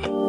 you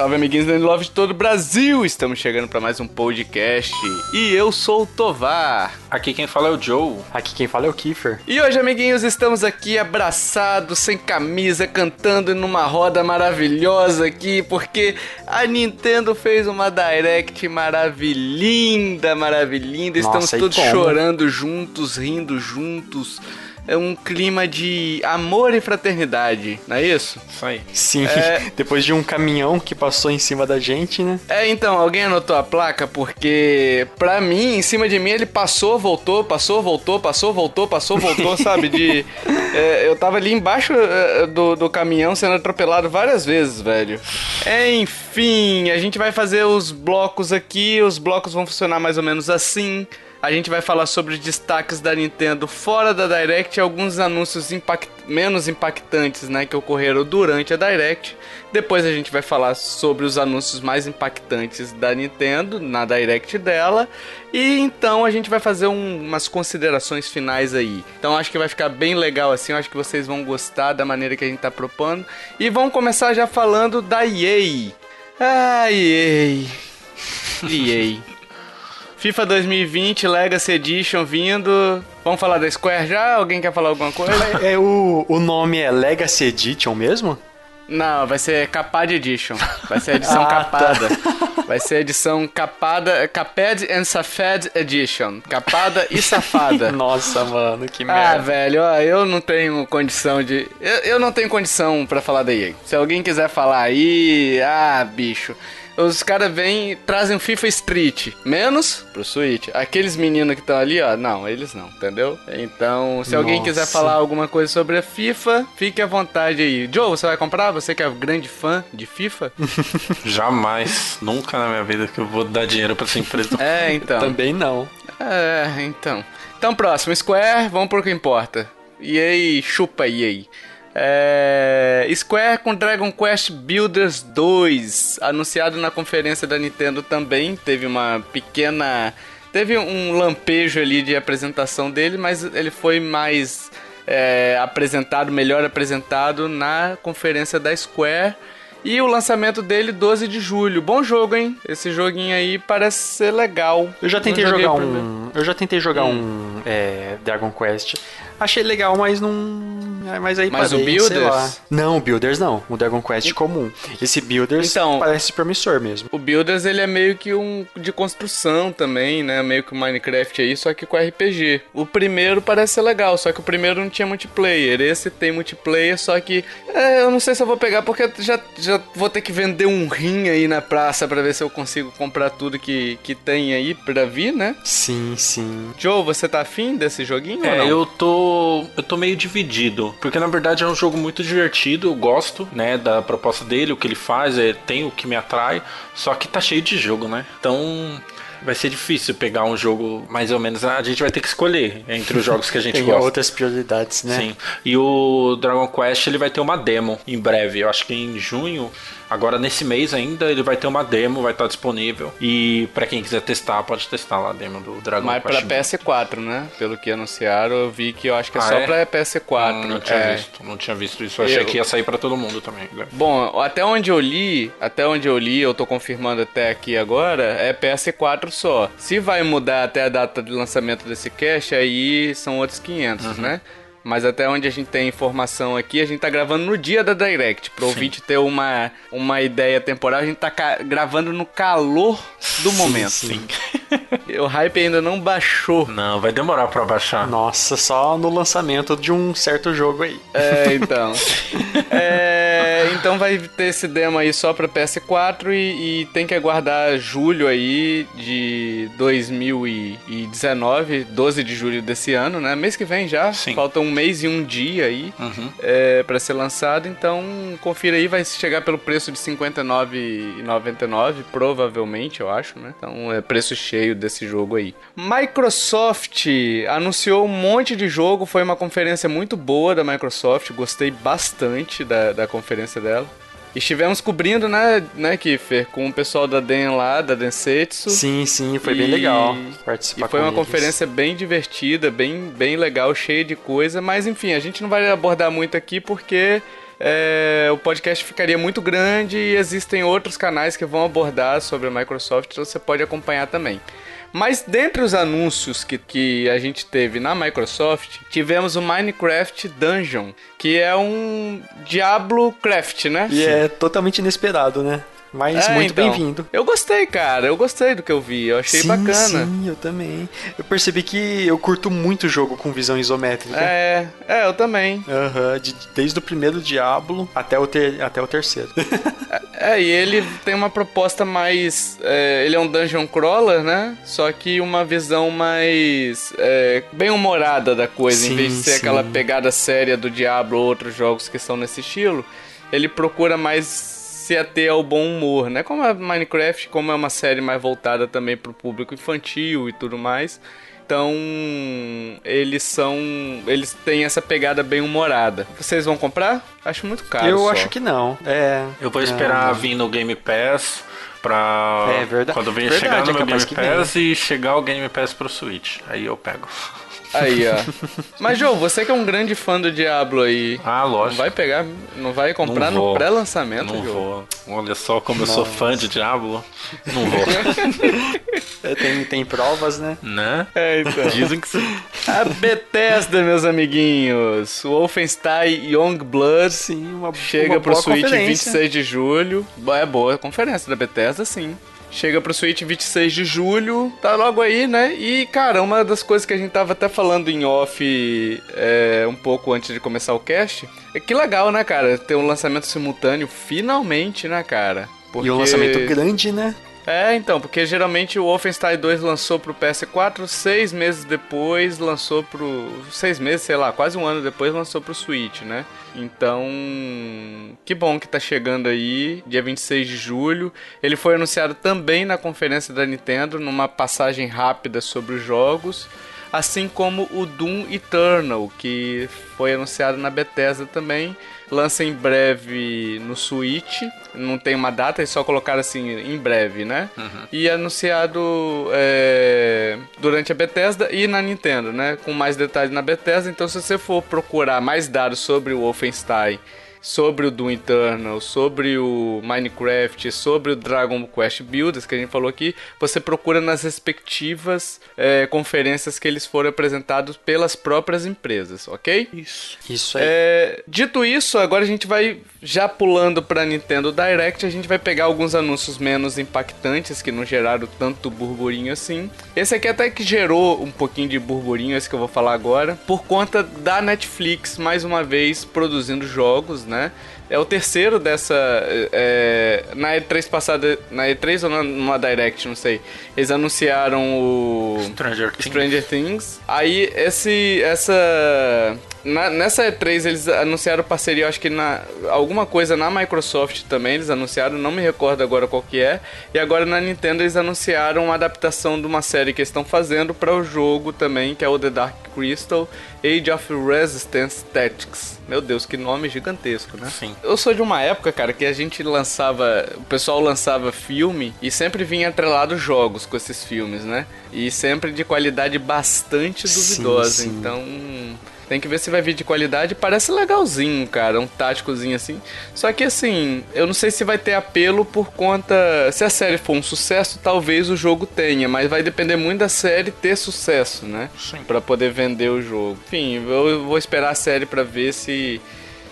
Salve, amiguinhos da Love de todo o Brasil! Estamos chegando para mais um podcast e eu sou o Tovar. Aqui quem fala é o Joe. Aqui quem fala é o Kiefer. E hoje, amiguinhos, estamos aqui abraçados, sem camisa, cantando numa roda maravilhosa aqui, porque a Nintendo fez uma Direct maravilhinda, maravilhinda. Estamos Nossa, todos como? chorando juntos, rindo juntos. É um clima de amor e fraternidade, não é isso? Isso aí. Sim, É. depois de um caminhão que passou em cima da gente, né? É, então, alguém anotou a placa? Porque, pra mim, em cima de mim, ele passou, voltou, passou, voltou, passou, voltou, passou, voltou, sabe? De. é, eu tava ali embaixo é, do, do caminhão sendo atropelado várias vezes, velho. Enfim, a gente vai fazer os blocos aqui, os blocos vão funcionar mais ou menos assim. A gente vai falar sobre os destaques da Nintendo fora da Direct e alguns anúncios impact- menos impactantes, né, que ocorreram durante a Direct. Depois a gente vai falar sobre os anúncios mais impactantes da Nintendo na Direct dela. E então a gente vai fazer um- umas considerações finais aí. Então acho que vai ficar bem legal assim. Eu acho que vocês vão gostar da maneira que a gente tá propondo. E vamos começar já falando da EA. Ah, EA. EA. FIFA 2020 Legacy Edition vindo. Vamos falar da Square já? Alguém quer falar alguma coisa? É, o, o nome é Legacy Edition mesmo? Não, vai ser Capad Edition. Vai ser a edição Ah, tá. capada. Vai ser a edição capada, Caped and Safed Edition. Capada e safada. Nossa, mano, que Ah, merda. velho, ó, eu não tenho condição de. Eu, eu não tenho condição pra falar da EA. Se alguém quiser falar aí, ah, bicho. Os caras vêm trazem o FIFA Street. Menos pro Switch. Aqueles meninos que estão ali, ó. Não, eles não, entendeu? Então, se alguém Nossa. quiser falar alguma coisa sobre a FIFA, fique à vontade aí. Joe, você vai comprar? Você que é grande fã de FIFA? Jamais, nunca na minha vida que eu vou dar dinheiro pra essa empresa. É, então. Também não. É, então. Então, próximo, Square, vamos pro que importa. EA, chupa EA. É, Square com Dragon Quest Builders 2, anunciado na conferência da Nintendo também. Teve uma pequena. Teve um lampejo ali de apresentação dele, mas ele foi mais é, apresentado, melhor apresentado na conferência da Square. E o lançamento dele 12 de julho. Bom jogo, hein? Esse joguinho aí parece ser legal. Eu já tentei jogar um. Eu já tentei jogar um é, Dragon Quest. Achei legal, mas não. É, Mas aí Mas o parei, Builders? sei lá. Não, o Builders não. O Dragon Quest comum. Esse Builders Então- parece promissor mesmo. O Builders ele é meio que um de construção também, né? Meio que o Minecraft aí, só que com RPG. O primeiro parece ser legal, só que o primeiro não tinha multiplayer. Esse tem multiplayer, só que é, eu não sei se eu vou pegar porque já, já vou ter que vender um rim aí na praça pra ver se eu consigo comprar tudo que, que tem aí pra vir, né? Sim, sim. Joe, você tá afim desse joguinho ou É, não? eu tô. Eu tô meio dividido. Porque na verdade é um jogo muito divertido, eu gosto, né, da proposta dele, o que ele faz, é, tem o que me atrai. Só que tá cheio de jogo, né? Então. Vai ser difícil pegar um jogo mais ou menos. A gente vai ter que escolher entre os jogos que a gente Tem gosta. outras prioridades, né? Sim. E o Dragon Quest ele vai ter uma demo em breve. Eu acho que em junho. Agora nesse mês ainda ele vai ter uma demo, vai estar disponível. E pra quem quiser testar, pode testar lá a demo do Dragon Mas pra Quest. PS4, né? Pelo que anunciaram, eu vi que eu acho que é Ah, só é? pra PS4. Não, não tinha é. visto, não tinha visto isso. Eu achei Eu- que ia sair pra todo mundo também. né? Bom, até onde eu li, até onde eu li, eu tô confirmando até aqui agora, é PS4 só. Se vai mudar até a data de lançamento desse cache, aí são outros 500, né? Mas até onde a gente tem informação aqui, a gente tá gravando no dia da Direct. Pro ouvinte ter uma, uma ideia temporal, a gente tá gravando no calor do momento. sim. O hype ainda não baixou. Não, vai demorar pra baixar. Nossa, só no lançamento de um certo jogo aí. É, então. É, então vai ter esse demo aí só pra PS4 e, e, tem que aguardar julho aí de 2019, 12 de julho desse ano, né? Mês que vem já. Sim. Falta um mês e um dia aí uhum. é, para ser lançado. Então confira aí, vai chegar pelo preço de R$ 59,99, provavelmente, eu acho, né? Então é preço cheio desse jogo aí. Microsoft anunciou um monte de jogo, foi uma conferência muito boa da Microsoft, gostei bastante da, da conferência dela. Estivemos cobrindo, né, né, Kiffer, com o pessoal da Den lá, da Densetsu. Sim, sim, foi e... bem legal participar E foi uma eles. conferência bem divertida, bem, bem legal, cheia de coisa, mas enfim, a gente não vai abordar muito aqui porque é, o podcast ficaria muito grande e existem outros canais que vão abordar sobre a Microsoft, então você pode acompanhar também. Mas dentre os anúncios que, que a gente teve na Microsoft, tivemos o Minecraft Dungeon, que é um Diablo Craft, né? E é totalmente inesperado, né? Mas é, muito então, bem-vindo. Eu gostei, cara. Eu gostei do que eu vi. Eu achei sim, bacana. Sim, eu também. Eu percebi que eu curto muito jogo com visão isométrica. É, é, eu também. Aham, uhum, de, desde o primeiro Diablo até o, ter, até o terceiro. é, é, e ele tem uma proposta mais. É, ele é um dungeon crawler, né? Só que uma visão mais. É, bem humorada da coisa. Sim, em vez de ser sim. aquela pegada séria do Diablo ou outros jogos que são nesse estilo, ele procura mais se ater ao bom humor, né? Como a Minecraft, como é uma série mais voltada também para o público infantil e tudo mais. Então, eles são. Eles têm essa pegada bem humorada. Vocês vão comprar? Acho muito caro. Eu só. acho que não. É. Eu vou esperar não. vir no Game Pass pra. É verdade. Quando vem verdade, chegar no é meu Game Pass e chegar o Game Pass pro Switch. Aí eu pego. Aí, ó. Mas, João, você que é um grande fã do Diablo aí. Ah, lógico. Não vai pegar, não vai comprar não no pré-lançamento, Não vou. Olha só como Nossa. eu sou fã de Diablo. Não vou. É, tem, tem provas, né? Né? É, então. Dizem que sim. A Bethesda, meus amiguinhos. O Wolfenstein Youngblood sim, uma, chega uma pro Switch 26 de julho. É boa a conferência da Bethesda, sim. Chega pro Switch 26 de julho, tá logo aí, né? E, cara, uma das coisas que a gente tava até falando em off é, um pouco antes de começar o cast, é que legal, né, cara? Ter um lançamento simultâneo, finalmente, né, cara? Porque... E um lançamento grande, né? É, então, porque geralmente o Wolfenstein 2 lançou pro PS4, seis meses depois lançou pro. Seis meses, sei lá, quase um ano depois lançou pro Switch, né? Então, que bom que tá chegando aí, dia 26 de julho. Ele foi anunciado também na conferência da Nintendo, numa passagem rápida sobre os jogos assim como o Doom Eternal, que foi anunciado na Bethesda também. Lança em breve no Switch, não tem uma data, eles só colocaram assim, em breve, né? Uhum. E anunciado é, durante a Bethesda e na Nintendo, né? Com mais detalhes na Bethesda. Então, se você for procurar mais dados sobre o Wolfenstein sobre o Doom Eternal, sobre o Minecraft, sobre o Dragon Quest Builders, que a gente falou aqui, você procura nas respectivas é, conferências que eles foram apresentados pelas próprias empresas, ok? Isso. Isso aí. É, dito isso, agora a gente vai já pulando para Nintendo Direct, a gente vai pegar alguns anúncios menos impactantes que não geraram tanto burburinho assim. Esse aqui até que gerou um pouquinho de burburinho, esse que eu vou falar agora, por conta da Netflix mais uma vez produzindo jogos, né? É o terceiro dessa. É, na E3 passada. Na E3 ou numa Direct, não sei. Eles anunciaram o. Stranger Things. Stranger Things. Aí esse. Essa. Na, nessa E3 eles anunciaram parceria, acho que na alguma coisa na Microsoft também eles anunciaram, não me recordo agora qual que é. E agora na Nintendo eles anunciaram uma adaptação de uma série que eles estão fazendo para o jogo também, que é o The Dark Crystal Age of Resistance Tactics. Meu Deus, que nome gigantesco, né? Sim. Eu sou de uma época, cara, que a gente lançava, o pessoal lançava filme e sempre vinha atrelado jogos com esses filmes, né? E sempre de qualidade bastante duvidosa. Sim, sim. Então, tem que ver se vai vir de qualidade. Parece legalzinho, cara. Um táticozinho assim. Só que assim, eu não sei se vai ter apelo por conta. Se a série for um sucesso, talvez o jogo tenha. Mas vai depender muito da série ter sucesso, né? Sim. Pra poder vender o jogo. Enfim, eu vou esperar a série pra ver se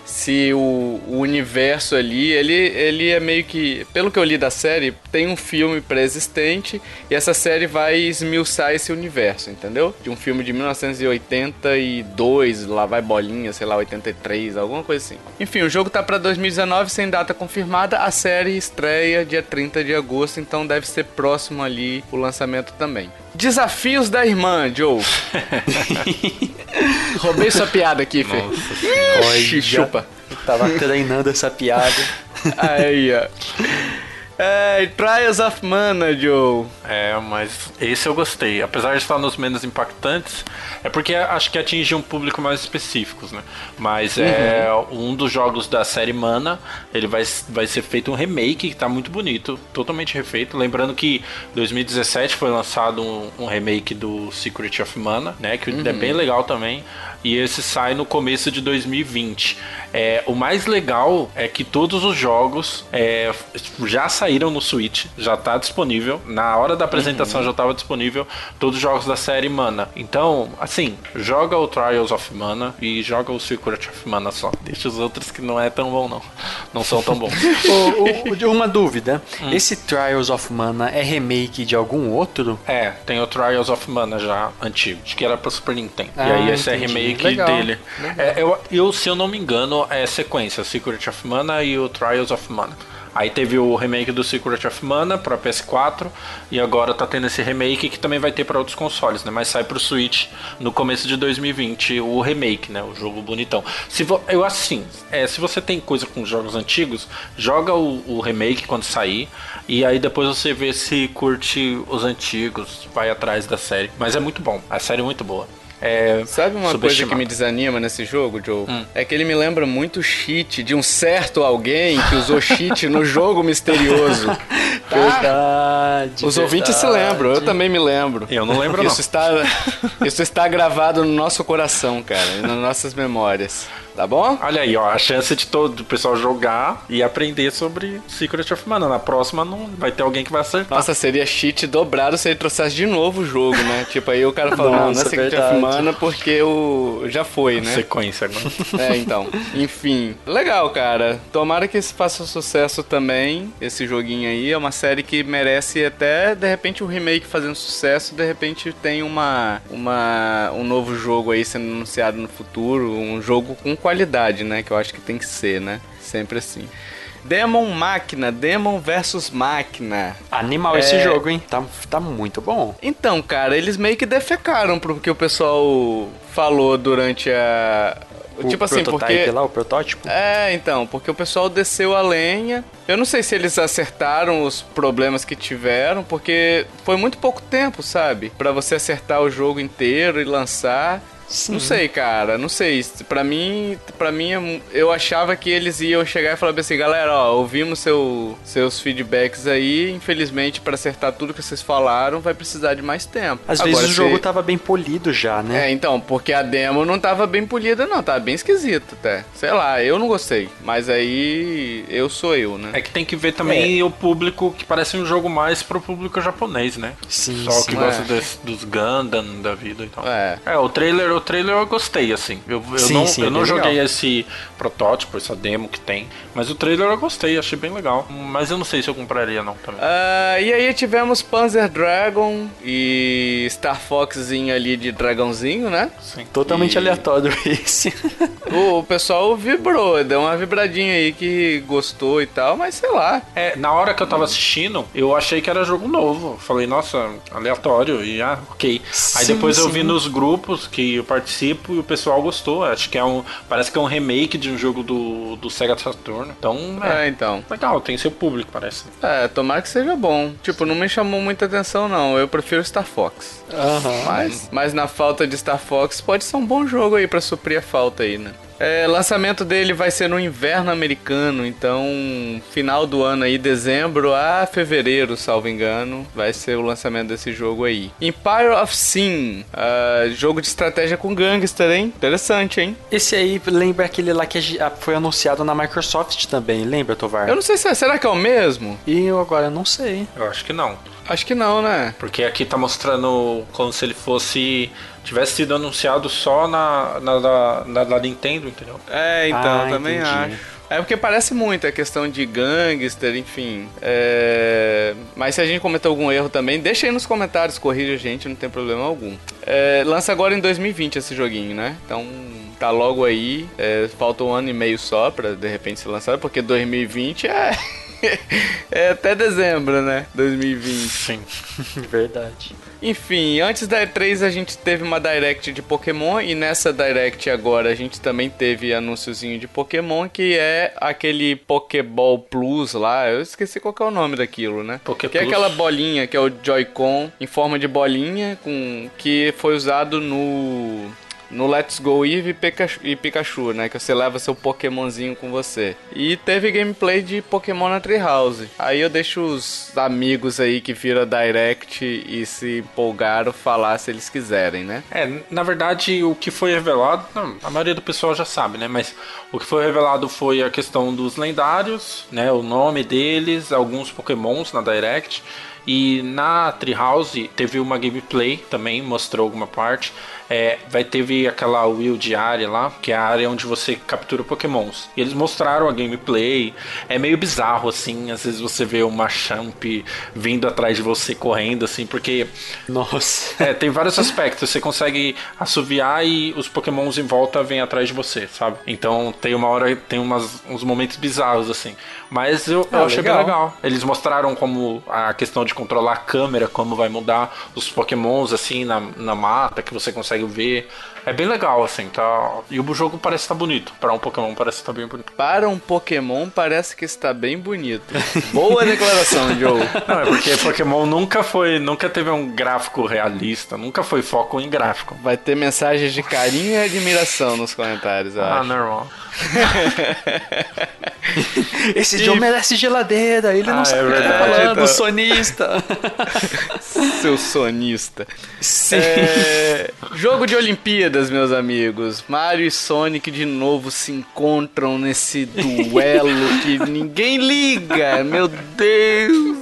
se o, o universo ali, ele, ele é meio que, pelo que eu li da série, tem um filme pré-existente e essa série vai esmiuçar esse universo, entendeu? De um filme de 1982, lá vai bolinha, sei lá, 83, alguma coisa assim. Enfim, o jogo tá para 2019 sem data confirmada, a série estreia dia 30 de agosto, então deve ser próximo ali o lançamento também. Desafios da irmã, Joe. Roubei sua piada aqui, Fê. Ixi, chupa. Tava treinando essa piada. Aí, ó. É, Trials of Mana, Joe. É, mas esse eu gostei. Apesar de estar nos menos impactantes, é porque acho que atinge um público mais específico, né? Mas uhum. é um dos jogos da série Mana. Ele vai, vai ser feito um remake que tá muito bonito, totalmente refeito. Lembrando que 2017 foi lançado um, um remake do Secret of Mana, né? Que uhum. é bem legal também e esse sai no começo de 2020. É, o mais legal é que todos os jogos é, já saíram no Switch, já está disponível. Na hora da apresentação uhum. já estava disponível todos os jogos da série Mana. Então, assim, joga o Trials of Mana e joga o Secret of Mana só. Deixa os outros que não é tão bom não. Não são tão bons. o, o, uma dúvida. Hum. Esse Trials of Mana é remake de algum outro? É, tem o Trials of Mana já antigo. Acho que era para Super Nintendo. Ah, e aí esse entendi. é remake remake Legal. dele. Legal. É, eu, eu, se eu não me engano, é sequência: Secret of Mana e o Trials of Mana. Aí teve o remake do Secret of Mana para PS4 e agora tá tendo esse remake que também vai ter para outros consoles, né? Mas sai pro Switch no começo de 2020 o remake, né? O jogo bonitão. Se vo... eu assim, é, se você tem coisa com jogos antigos, joga o, o remake quando sair e aí depois você vê se curte os antigos, vai atrás da série. Mas é muito bom, a série é muito boa. É Sabe uma coisa que me desanima nesse jogo, Joe? Hum. É que ele me lembra muito cheat de um certo alguém que usou cheat no jogo misterioso. Tá? Verdade. Os verdade. ouvintes se lembram, eu também me lembro. Eu não lembro, isso não. Está, isso está gravado no nosso coração, cara, nas nossas memórias. Tá bom? Olha aí, ó, a chance de todo o pessoal jogar e aprender sobre Secret of Mana. Na próxima não vai ter alguém que vai acertar. Nossa, seria cheat dobrado se ele trouxesse de novo o jogo, né? tipo, aí o cara fala, Nossa, não, não é Secret verdade. of Mana porque o já foi, né? Sequência agora. é, então. Enfim. Legal, cara. Tomara que esse faça sucesso também, esse joguinho aí. É uma série que merece até, de repente, um remake fazendo sucesso. De repente tem uma, uma um novo jogo aí sendo anunciado no futuro. Um jogo com qualidade qualidade, né? Que eu acho que tem que ser, né? Sempre assim. Demon Máquina, Demon versus Máquina. Animal é... esse jogo, hein? Tá, tá muito bom. Então, cara, eles meio que defecaram porque o pessoal falou durante a. Tipo assim, porque. lá, o protótipo? É, então, porque o pessoal desceu a lenha. Eu não sei se eles acertaram os problemas que tiveram, porque foi muito pouco tempo, sabe? para você acertar o jogo inteiro e lançar. Sim. Não sei, cara, não sei. Para mim, para mim eu achava que eles iam chegar e falar assim, galera, ó, ouvimos seu, seus feedbacks aí, infelizmente para acertar tudo que vocês falaram, vai precisar de mais tempo. Às Agora, vezes o jogo tava bem polido já, né? É, então, porque a demo não tava bem polida não, tava bem esquisito até. Sei lá, eu não gostei, mas aí eu sou eu, né? É que tem que ver também é. o público que parece um jogo mais pro público japonês, né? Sim, Só sim. que gosta é. dos Gundam da vida e tal. É. É, o trailer o trailer eu gostei, assim. Eu, eu sim, não, sim, eu não joguei legal. esse protótipo, essa demo que tem. Mas o trailer eu gostei, achei bem legal. Mas eu não sei se eu compraria, não, também. Uh, e aí tivemos Panzer Dragon e Star Foxzinho ali de dragãozinho, né? Sim. Totalmente e... aleatório esse. o, o pessoal vibrou, deu uma vibradinha aí que gostou e tal, mas sei lá. É, na hora que eu tava assistindo, eu achei que era jogo novo. Falei, nossa, aleatório. E ah, ok. Aí sim, depois sim. eu vi nos grupos que eu participo e o pessoal gostou. Acho que é um. Parece que é um remake de um jogo do, do Sega Saturn. Então, é, é então. Legal, tem seu público, parece. É, tomara que seja bom. Tipo, não me chamou muita atenção, não. Eu prefiro Star Fox. Uhum. Mas, mas na falta de Star Fox, pode ser um bom jogo aí para suprir a falta aí, né? É, lançamento dele vai ser no inverno americano, então final do ano aí, dezembro a fevereiro, salvo engano, vai ser o lançamento desse jogo aí. Empire of Sin, uh, jogo de estratégia com gangster, hein? Interessante, hein? Esse aí lembra aquele lá que foi anunciado na Microsoft também, lembra, Tovar? Eu não sei se é, será que é o mesmo? E eu agora não sei. Eu acho que não. Acho que não, né? Porque aqui tá mostrando como se ele fosse. Tivesse sido anunciado só na, na, na, na da Nintendo, entendeu? É, então, Ah, também entendi. acho. É porque parece muito a questão de gangster, enfim. É... Mas se a gente cometeu algum erro também, deixa aí nos comentários, corrija a gente, não tem problema algum. É, Lança agora em 2020 esse joguinho, né? Então tá logo aí. É, falta um ano e meio só pra de repente ser lançado, porque 2020 é. é até dezembro, né? 2020. Sim. Verdade. Enfim, antes da E3 a gente teve uma Direct de Pokémon e nessa Direct agora a gente também teve anúnciozinho de Pokémon que é aquele Pokéball Plus lá, eu esqueci qual que é o nome daquilo, né? Poké que é Plus. aquela bolinha que é o Joy-Con em forma de bolinha com que foi usado no no Let's Go Eevee e Pikachu, né? Que você leva seu Pokémonzinho com você. E teve gameplay de Pokémon na Treehouse. Aí eu deixo os amigos aí que viram a Direct e se empolgaram falar se eles quiserem, né? É, na verdade, o que foi revelado, a maioria do pessoal já sabe, né? Mas o que foi revelado foi a questão dos lendários, né? O nome deles, alguns pokémons na Direct. E na Treehouse teve uma gameplay também, mostrou alguma parte. É, vai teve aquela Wild Area lá, que é a área onde você captura pokémons. E eles mostraram a gameplay. É meio bizarro, assim. Às vezes você vê uma Champ vindo atrás de você correndo, assim, porque Nossa. é, tem vários aspectos. Você consegue assoviar e os pokémons em volta vêm atrás de você, sabe? Então tem uma hora, tem umas, uns momentos bizarros, assim. Mas eu, eu Ah, achei legal. bem legal. Eles mostraram como a questão de controlar a câmera, como vai mudar os pokémons, assim, na, na mata, que você consegue ver. É bem legal, assim, tá? E o jogo parece estar bonito. Para um pokémon parece estar bem bonito. Para um Pokémon parece que está bem bonito. Boa declaração, Joe. Não, é porque Pokémon nunca foi, nunca teve um gráfico realista, nunca foi foco em gráfico. Vai ter mensagens de carinho e admiração nos comentários, eu Ah, acho. normal. Esse Joe merece geladeira, ele não Ah, sabe é o que tá verdade, falando, então. sonista. Seu sonista. Sim. É, jogo de Olimpíadas, meus amigos. Mario e Sonic de novo se encontram nesse duelo que ninguém liga. Meu Deus.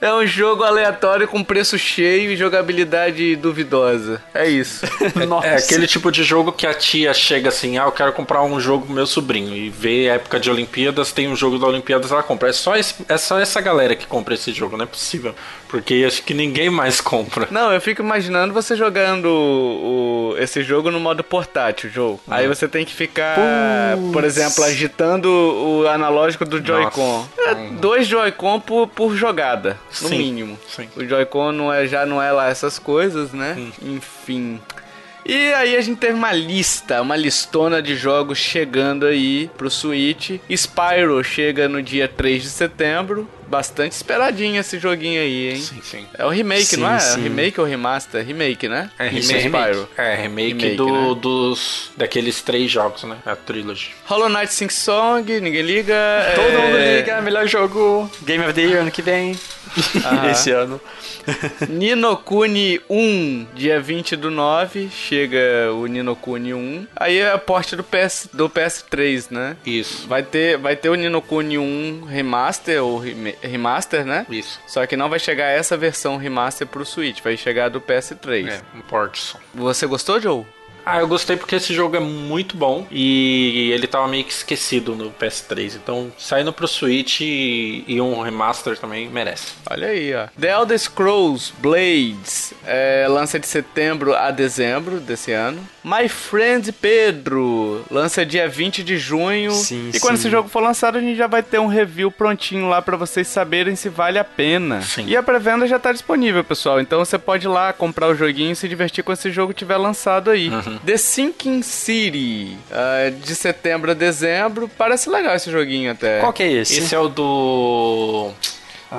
É um jogo aleatório com preço cheio e jogabilidade duvidosa. É isso. Nossa. É aquele tipo de jogo que a tia chega assim, ah, eu quero comprar um jogo pro meu sobrinho e vê a época de Olimpíadas, tem um jogo da Olimpíadas, ela compra. É só, esse- é só essa galera que compra esse jogo, não é possível. Porque acho que ninguém mais compra. Não, eu fico imaginando você jogando o, o- esse jogo no modo portátil, jogo. Aí você tem que ficar, por exemplo, agitando o analógico do Joy-Con. É, dois Joy-Con por, por jogada, no Sim, mínimo. sim. O Joy-Con não é, já não é lá essas coisas, né? Enfim. E aí a gente teve uma lista, uma listona de jogos chegando aí pro Switch. Spyro chega no dia 3 de setembro. Bastante esperadinho esse joguinho aí, hein? Sim, sim. É o remake, Sim, não é? sim. Remake ou remaster? Remake, né? É remake, Spyro. É, remake, Remake, do, né? dos daqueles três jogos, né? A trilogy. Hollow Knight Sing Song, ninguém liga. Todo é... mundo liga, melhor jogo, Game of the Year ano que vem. Aham. Esse ano. Nino Kuni 1, dia 20 do 9, chega o Nino Kuni 1. Aí é a porte do, PS, do PS3, né? Isso. Vai ter, vai ter o Nino Kuni 1 Remaster, ou rema- Remaster, né? Isso. Só que não vai chegar essa versão Remaster pro Switch, vai chegar do PS3. É, um port só. Você gostou, Joe? Ah, eu gostei porque esse jogo é muito bom e ele tava meio que esquecido no PS3. Então, saindo pro Switch e, e um remaster também merece. Olha aí, ó. The Elder Scrolls Blades é, lança de setembro a dezembro desse ano. My Friend Pedro lança dia 20 de junho. Sim, e quando sim. esse jogo for lançado, a gente já vai ter um review prontinho lá pra vocês saberem se vale a pena. Sim. E a pré-venda já tá disponível, pessoal. Então você pode ir lá comprar o joguinho e se divertir quando esse jogo tiver lançado aí. The Sinking City, ah, de setembro a dezembro. Parece legal esse joguinho até. Qual que é esse? Esse é o do.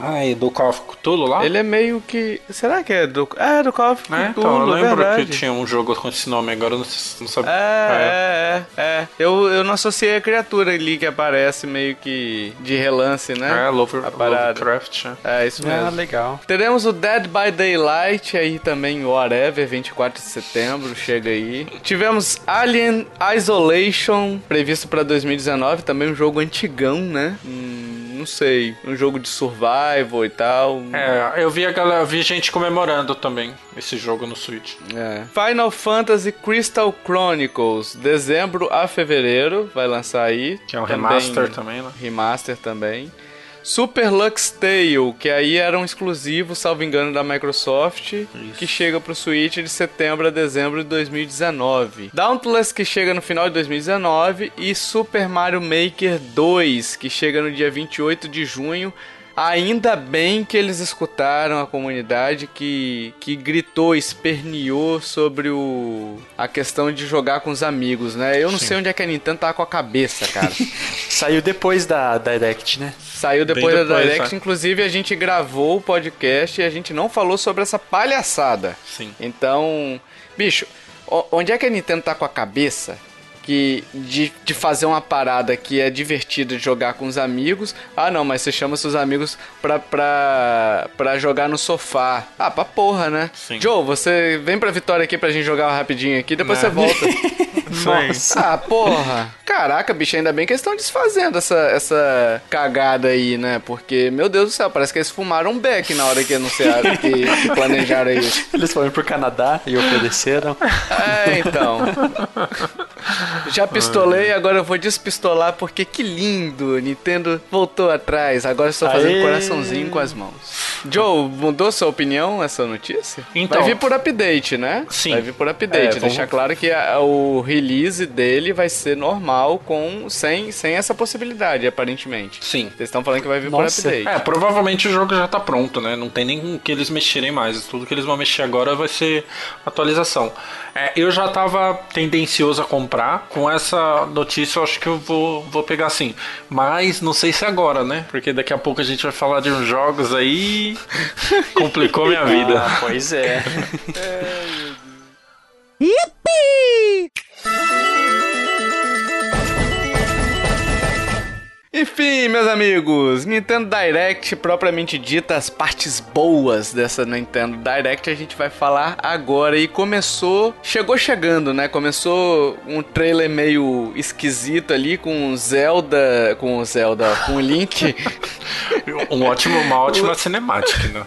Ai, do Call of Cthulhu lá? Ele é meio que. Será que é do. É, do Call of Cthulhu, É, então, eu lembro verdade. que tinha um jogo com esse nome, agora eu não, não sabia. É, é, é, é. Eu, eu não associei a criatura ali que aparece meio que de relance, né? É, Lover, a parada. Lovecraft, né? É, isso mesmo. Ah, legal. Teremos o Dead by Daylight aí também, whatever, 24 de setembro, chega aí. Tivemos Alien Isolation, previsto pra 2019, também um jogo antigão, né? Hum, não sei, um jogo de survival e tal. É, eu vi a galera, eu vi gente comemorando também esse jogo no Switch. É. Final Fantasy Crystal Chronicles, dezembro a fevereiro, vai lançar aí. Que é um remaster também, né? Remaster também. Super Lux Tale, que aí era um exclusivo, salvo engano, da Microsoft, Isso. que chega pro Switch de setembro a dezembro de 2019. Dauntless, que chega no final de 2019, e Super Mario Maker 2, que chega no dia 28 de junho Ainda bem que eles escutaram a comunidade que, que gritou, esperneou sobre o, a questão de jogar com os amigos, né? Eu não Sim. sei onde é que a Nintendo tá com a cabeça, cara. Saiu depois da Direct, né? Saiu depois, depois da Direct, tá? inclusive a gente gravou o podcast e a gente não falou sobre essa palhaçada. Sim. Então, bicho, onde é que a Nintendo tá com a cabeça que de, de fazer uma parada que é divertida de jogar com os amigos. Ah, não, mas você chama seus amigos pra, pra, pra jogar no sofá. Ah, pra porra, né? Sim. Joe, você vem pra Vitória aqui pra gente jogar rapidinho aqui, depois você volta. Nossa. Ah, porra. Caraca, bicho, ainda bem que eles estão desfazendo essa, essa cagada aí, né? Porque, meu Deus do céu, parece que eles fumaram um beck na hora que anunciaram, que, que planejaram isso. Eles foram pro Canadá e ofereceram. É, então. Já pistolei, agora eu vou despistolar porque que lindo! Nintendo voltou atrás, agora estou fazendo Aê. coraçãozinho com as mãos. Joe, mudou sua opinião essa notícia? Então, vai vir por update, né? Sim. Vai vir por update. É, vamos... Deixar claro que a, o release dele vai ser normal, com sem, sem essa possibilidade, aparentemente. Sim. Vocês estão falando que vai vir Nossa. por update. É, provavelmente o jogo já tá pronto, né? Não tem nem que eles mexerem mais. Tudo que eles vão mexer agora vai ser atualização. É, eu já tava tendencioso a comprar. Com essa notícia, eu acho que eu vou, vou pegar sim. Mas não sei se agora, né? Porque daqui a pouco a gente vai falar de uns jogos aí. Complicou minha vida. Ah, pois é. é Yippee! Enfim, meus amigos, Nintendo Direct, propriamente dita, as partes boas dessa Nintendo Direct a gente vai falar agora. E começou, chegou chegando, né? Começou um trailer meio esquisito ali com Zelda, com Zelda, com o Link. um ótimo, uma ótima cinemática, né?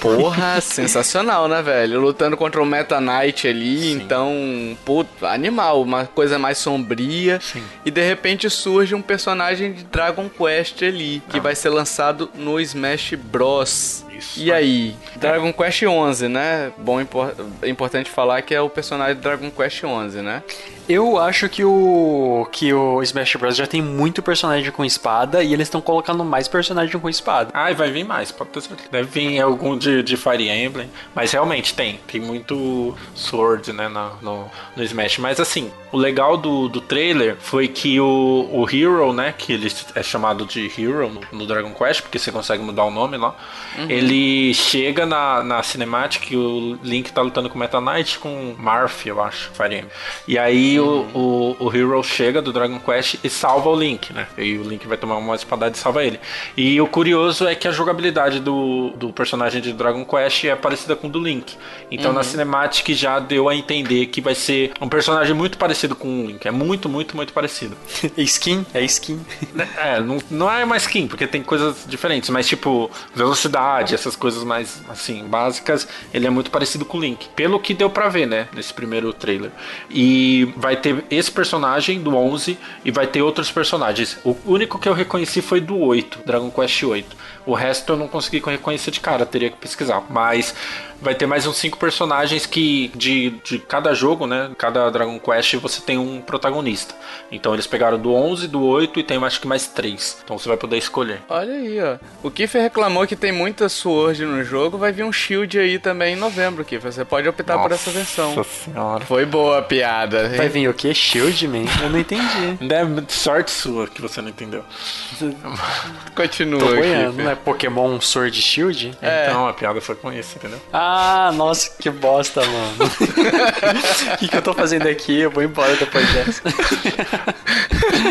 Porra, sensacional, né, velho? Lutando contra o Meta Knight ali, Sim. então, puto, animal, uma coisa mais sombria. Sim. E de repente surge um personagem de Dragon Quest ali, que ah. vai ser lançado no Smash Bros. Isso. E aí, Dragon Quest 11, né? Bom, impor importante falar que é o personagem de Dragon Quest 11, né? Eu acho que o que o Smash Bros já tem muito personagem com espada e eles estão colocando mais personagem com espada. Ah, e vai vir mais, pode ter certeza. Deve vir algum de, de Fire Emblem, mas realmente tem, tem muito Sword, né, no, no, no Smash. Mas assim, o legal do, do trailer foi que o, o Hero, né, que ele é chamado de Hero no, no Dragon Quest, porque você consegue mudar o nome lá, uhum. ele chega na, na cinemática e o Link tá lutando com o Meta Knight com Marth, eu acho, Fire Emblem. E aí o, o, o Hero chega do Dragon Quest e salva o Link, né? E o Link vai tomar uma espadada e salva ele. E o curioso é que a jogabilidade do, do personagem de Dragon Quest é parecida com o do Link. Então uhum. na Cinematic já deu a entender que vai ser um personagem muito parecido com o Link. É muito, muito, muito parecido. skin? É skin. É, não, não é uma skin, porque tem coisas diferentes, mas tipo, velocidade, essas coisas mais assim, básicas, ele é muito parecido com o Link. Pelo que deu pra ver, né? Nesse primeiro trailer. E vai ter esse personagem do 11 e vai ter outros personagens. O único que eu reconheci foi do 8, Dragon Quest 8. O resto eu não consegui reconhecer de cara, teria que pesquisar. Mas vai ter mais uns cinco personagens que de, de cada jogo, né? Cada Dragon Quest você tem um protagonista. Então eles pegaram do 11, do 8 e tem acho que mais três. Então você vai poder escolher. Olha aí, ó. O Kiffer reclamou que tem muita Sword no jogo, vai vir um Shield aí também em novembro, Kiffer. Você pode optar Nossa por essa versão. Nossa senhora. Foi boa a piada. Vai vir o que? Shield, man? Eu não entendi. É sorte sua que você não entendeu. Continua, Tô boiando, não é Pokémon Sword Shield? É. Então a piada foi com isso, entendeu? Ah, nossa, que bosta, mano. O que, que eu tô fazendo aqui? Eu vou embora depois dessa.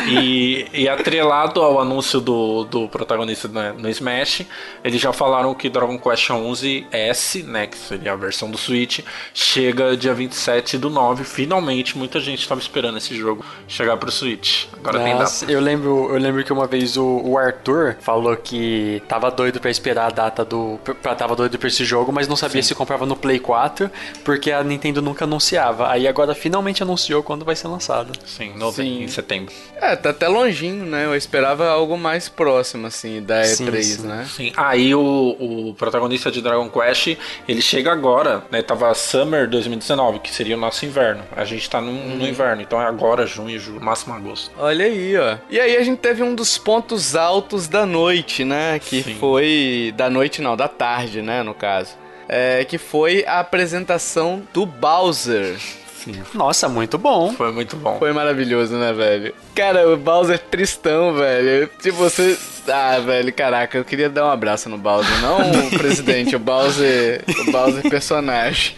e, e atrelado ao anúncio do, do protagonista no Smash, eles já falaram que Dragon Quest 11 S, né, que seria a versão do Switch, chega dia 27 do 9. Finalmente, muita gente estava esperando esse jogo chegar pro Switch. Agora Nossa, tem data. Eu lembro, eu lembro que uma vez o, o Arthur falou que tava doido pra esperar a data do. Pra, tava doido pra esse jogo, mas não sabia se comprava no Play 4, porque a Nintendo nunca anunciava. Aí agora finalmente anunciou quando vai ser lançado. Sim, nove- Sim. em setembro. É, tá até longinho, né? Eu esperava algo mais próximo, assim, da Sim, E3, sim. né? Sim, aí o, o protagonista de Dragon Quest, ele chega agora, né? Tava Summer 2019, que seria o nosso inverno. A gente tá no, Uhum. no inverno, então é agora, junho, julho, máximo agosto. Olha aí, ó. E aí a gente teve um dos pontos altos da noite, né? Que Sim. foi. Da noite não, da tarde, né? No caso. É, que foi a apresentação do Bowser. Nossa, muito bom. Foi muito bom. Foi maravilhoso, né, velho? Cara, o Bowser tristão, velho. Tipo, você. Ah, velho, caraca, eu queria dar um abraço no Bowser. Não o presidente, o Bowser. O Bowser personagem.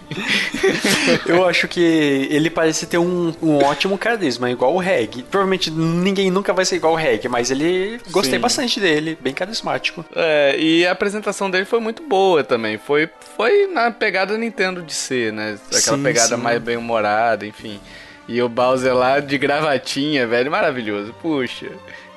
Eu acho que ele parece ter um, um ótimo carisma, igual o Reg. Provavelmente ninguém nunca vai ser igual o Reg, mas ele gostei Sim. bastante dele, bem carismático. É, e a apresentação dele foi muito boa também. Foi, foi na pegada Nintendo de ser, né? Aquela Sim, pegada sim. mais bem-humorada, enfim. E o Bowser lá de gravatinha, velho, maravilhoso. Puxa,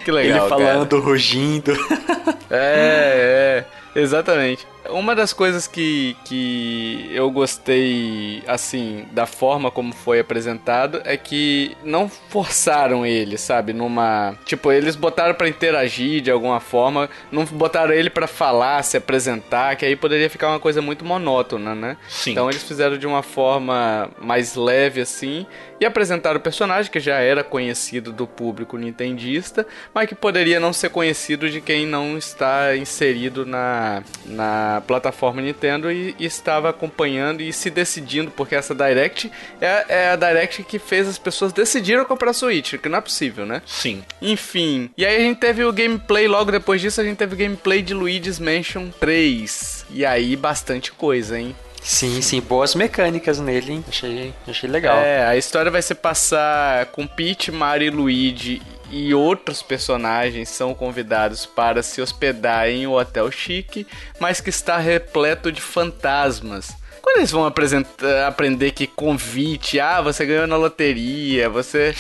que legal, ele falando, rugindo. cara. É, é, exatamente. Uma das coisas que, que eu gostei, assim, da forma como foi apresentado é que não forçaram ele, sabe? Numa. Tipo, eles botaram pra interagir de alguma forma, não botaram ele pra falar, se apresentar, que aí poderia ficar uma coisa muito monótona, né? Sim. Então eles fizeram de uma forma mais leve, assim, e apresentaram o personagem que já era conhecido do público nintendista, mas que poderia não ser conhecido de quem não está inserido na, na plataforma Nintendo e, e estava acompanhando e se decidindo, porque essa Direct é, é a Direct que fez as pessoas decidiram comprar Switch, que não é possível, né? Sim. Enfim, e aí a gente teve o gameplay, logo depois disso a gente teve o gameplay de Luigi's Mansion 3. E aí bastante coisa, hein? Sim, sim, boas mecânicas nele, hein? Achei, achei legal. É, a história vai se passar com Peach, Mario e Luigi e outros personagens são convidados para se hospedar em um hotel chique, mas que está repleto de fantasmas. Quando eles vão aprender que convite, ah, você ganhou na loteria, você.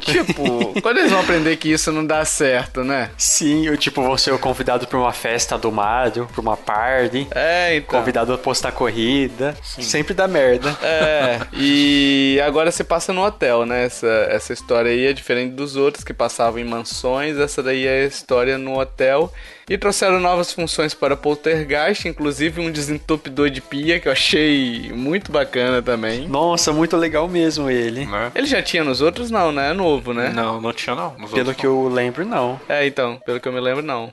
Tipo, quando eles vão aprender que isso não dá certo, né? Sim, eu tipo, vou ser convidado pra uma festa do Mario, pra uma party. É, então. Convidado a postar corrida. Sempre dá merda. É, e agora se passa no hotel, né? Essa, essa história aí é diferente dos outros que passavam em mansões. Essa daí é a história no hotel. E trouxeram novas funções para Poltergeist, inclusive um desentupidor de pia, que eu achei muito bacana também. Nossa, muito legal mesmo ele. Né? Ele já tinha nos outros? Não, né? É novo, né? Não, não tinha não. Nos Pelo outros que eu lembro, não. É, então, pelo que eu me lembro, não.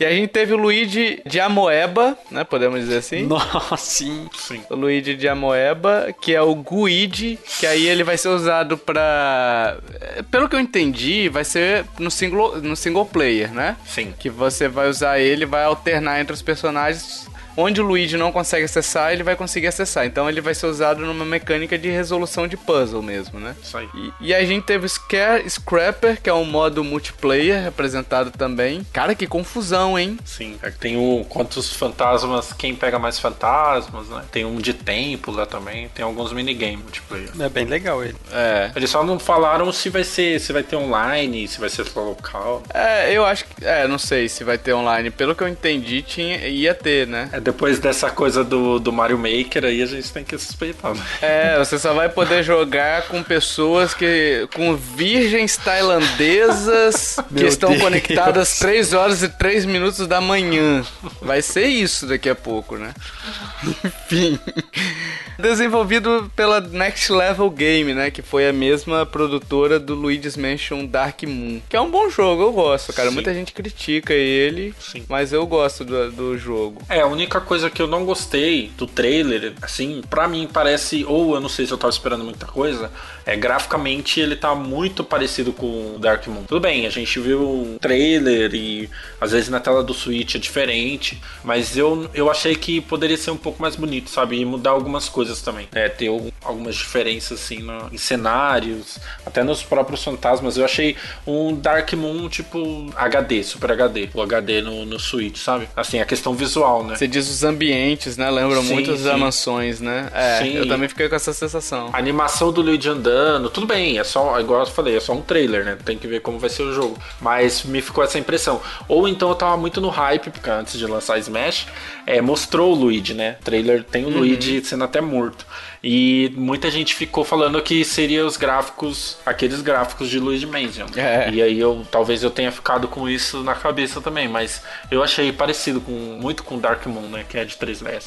E a gente teve o Luigi de Amoeba, né? Podemos dizer assim. Nossa, sim. Sim. O Luigi de Amoeba, que é o Guide, que aí ele vai ser usado pra. eh, Pelo que eu entendi, vai ser no single, no single player, né? Sim. Que você vai usar ele, vai alternar entre os personagens. Onde o Luigi não consegue acessar, ele vai conseguir acessar. Então ele vai ser usado numa mecânica de resolução de puzzle mesmo, né? Isso aí. E, e a gente teve o Scare Scrapper, que é um modo multiplayer apresentado também. Cara, que confusão, hein? Sim. É que Tem o quantos fantasmas, quem pega mais fantasmas, né? Tem um de tempo lá também. Tem alguns minigames multiplayer. É bem legal ele. É. Eles só não falaram se vai ser, se vai ter online, se vai ser só local. É, eu acho que. É, não sei se vai ter online. Pelo que eu entendi, tinha, ia ter, né? É depois dessa coisa do, do Mario Maker aí a gente tem que suspeitar. Né? É, você só vai poder jogar com pessoas que. com virgens tailandesas que Meu estão Deus. conectadas 3 horas e 3 minutos da manhã. Vai ser isso daqui a pouco, né? Enfim. Desenvolvido pela Next Level Game, né? Que foi a mesma produtora do Luigi's Mansion Dark Moon. Que é um bom jogo, eu gosto, cara. Sim. Muita gente critica ele, Sim. mas eu gosto do, do jogo. É, a única única coisa que eu não gostei do trailer, assim, pra mim parece, ou eu não sei se eu tava esperando muita coisa, é graficamente ele tá muito parecido com Dark Moon. Tudo bem, a gente viu um trailer e às vezes na tela do Switch é diferente, mas eu, eu achei que poderia ser um pouco mais bonito, sabe? E mudar algumas coisas também. É, ter algumas diferenças assim no, em cenários, até nos próprios fantasmas. Eu achei um Dark Moon tipo HD, Super HD, o HD no, no Switch, sabe? Assim, a questão visual, né? Você diz os ambientes, né? Lembram Sim, muito as mansões, né? É, Sim. eu também fiquei com essa sensação. A animação do Luigi andando, tudo bem, é só, igual eu falei, é só um trailer, né? Tem que ver como vai ser o jogo. Mas me ficou essa impressão. Ou então eu tava muito no hype, porque antes de lançar Smash, é, mostrou o Luigi, né? O trailer tem o Luigi sendo até morto. E muita gente ficou falando que seria os gráficos, aqueles gráficos de Luigi Mansion. É. E aí eu talvez eu tenha ficado com isso na cabeça também, mas eu achei parecido com muito com Dark Moon, né? Que é de 3DS.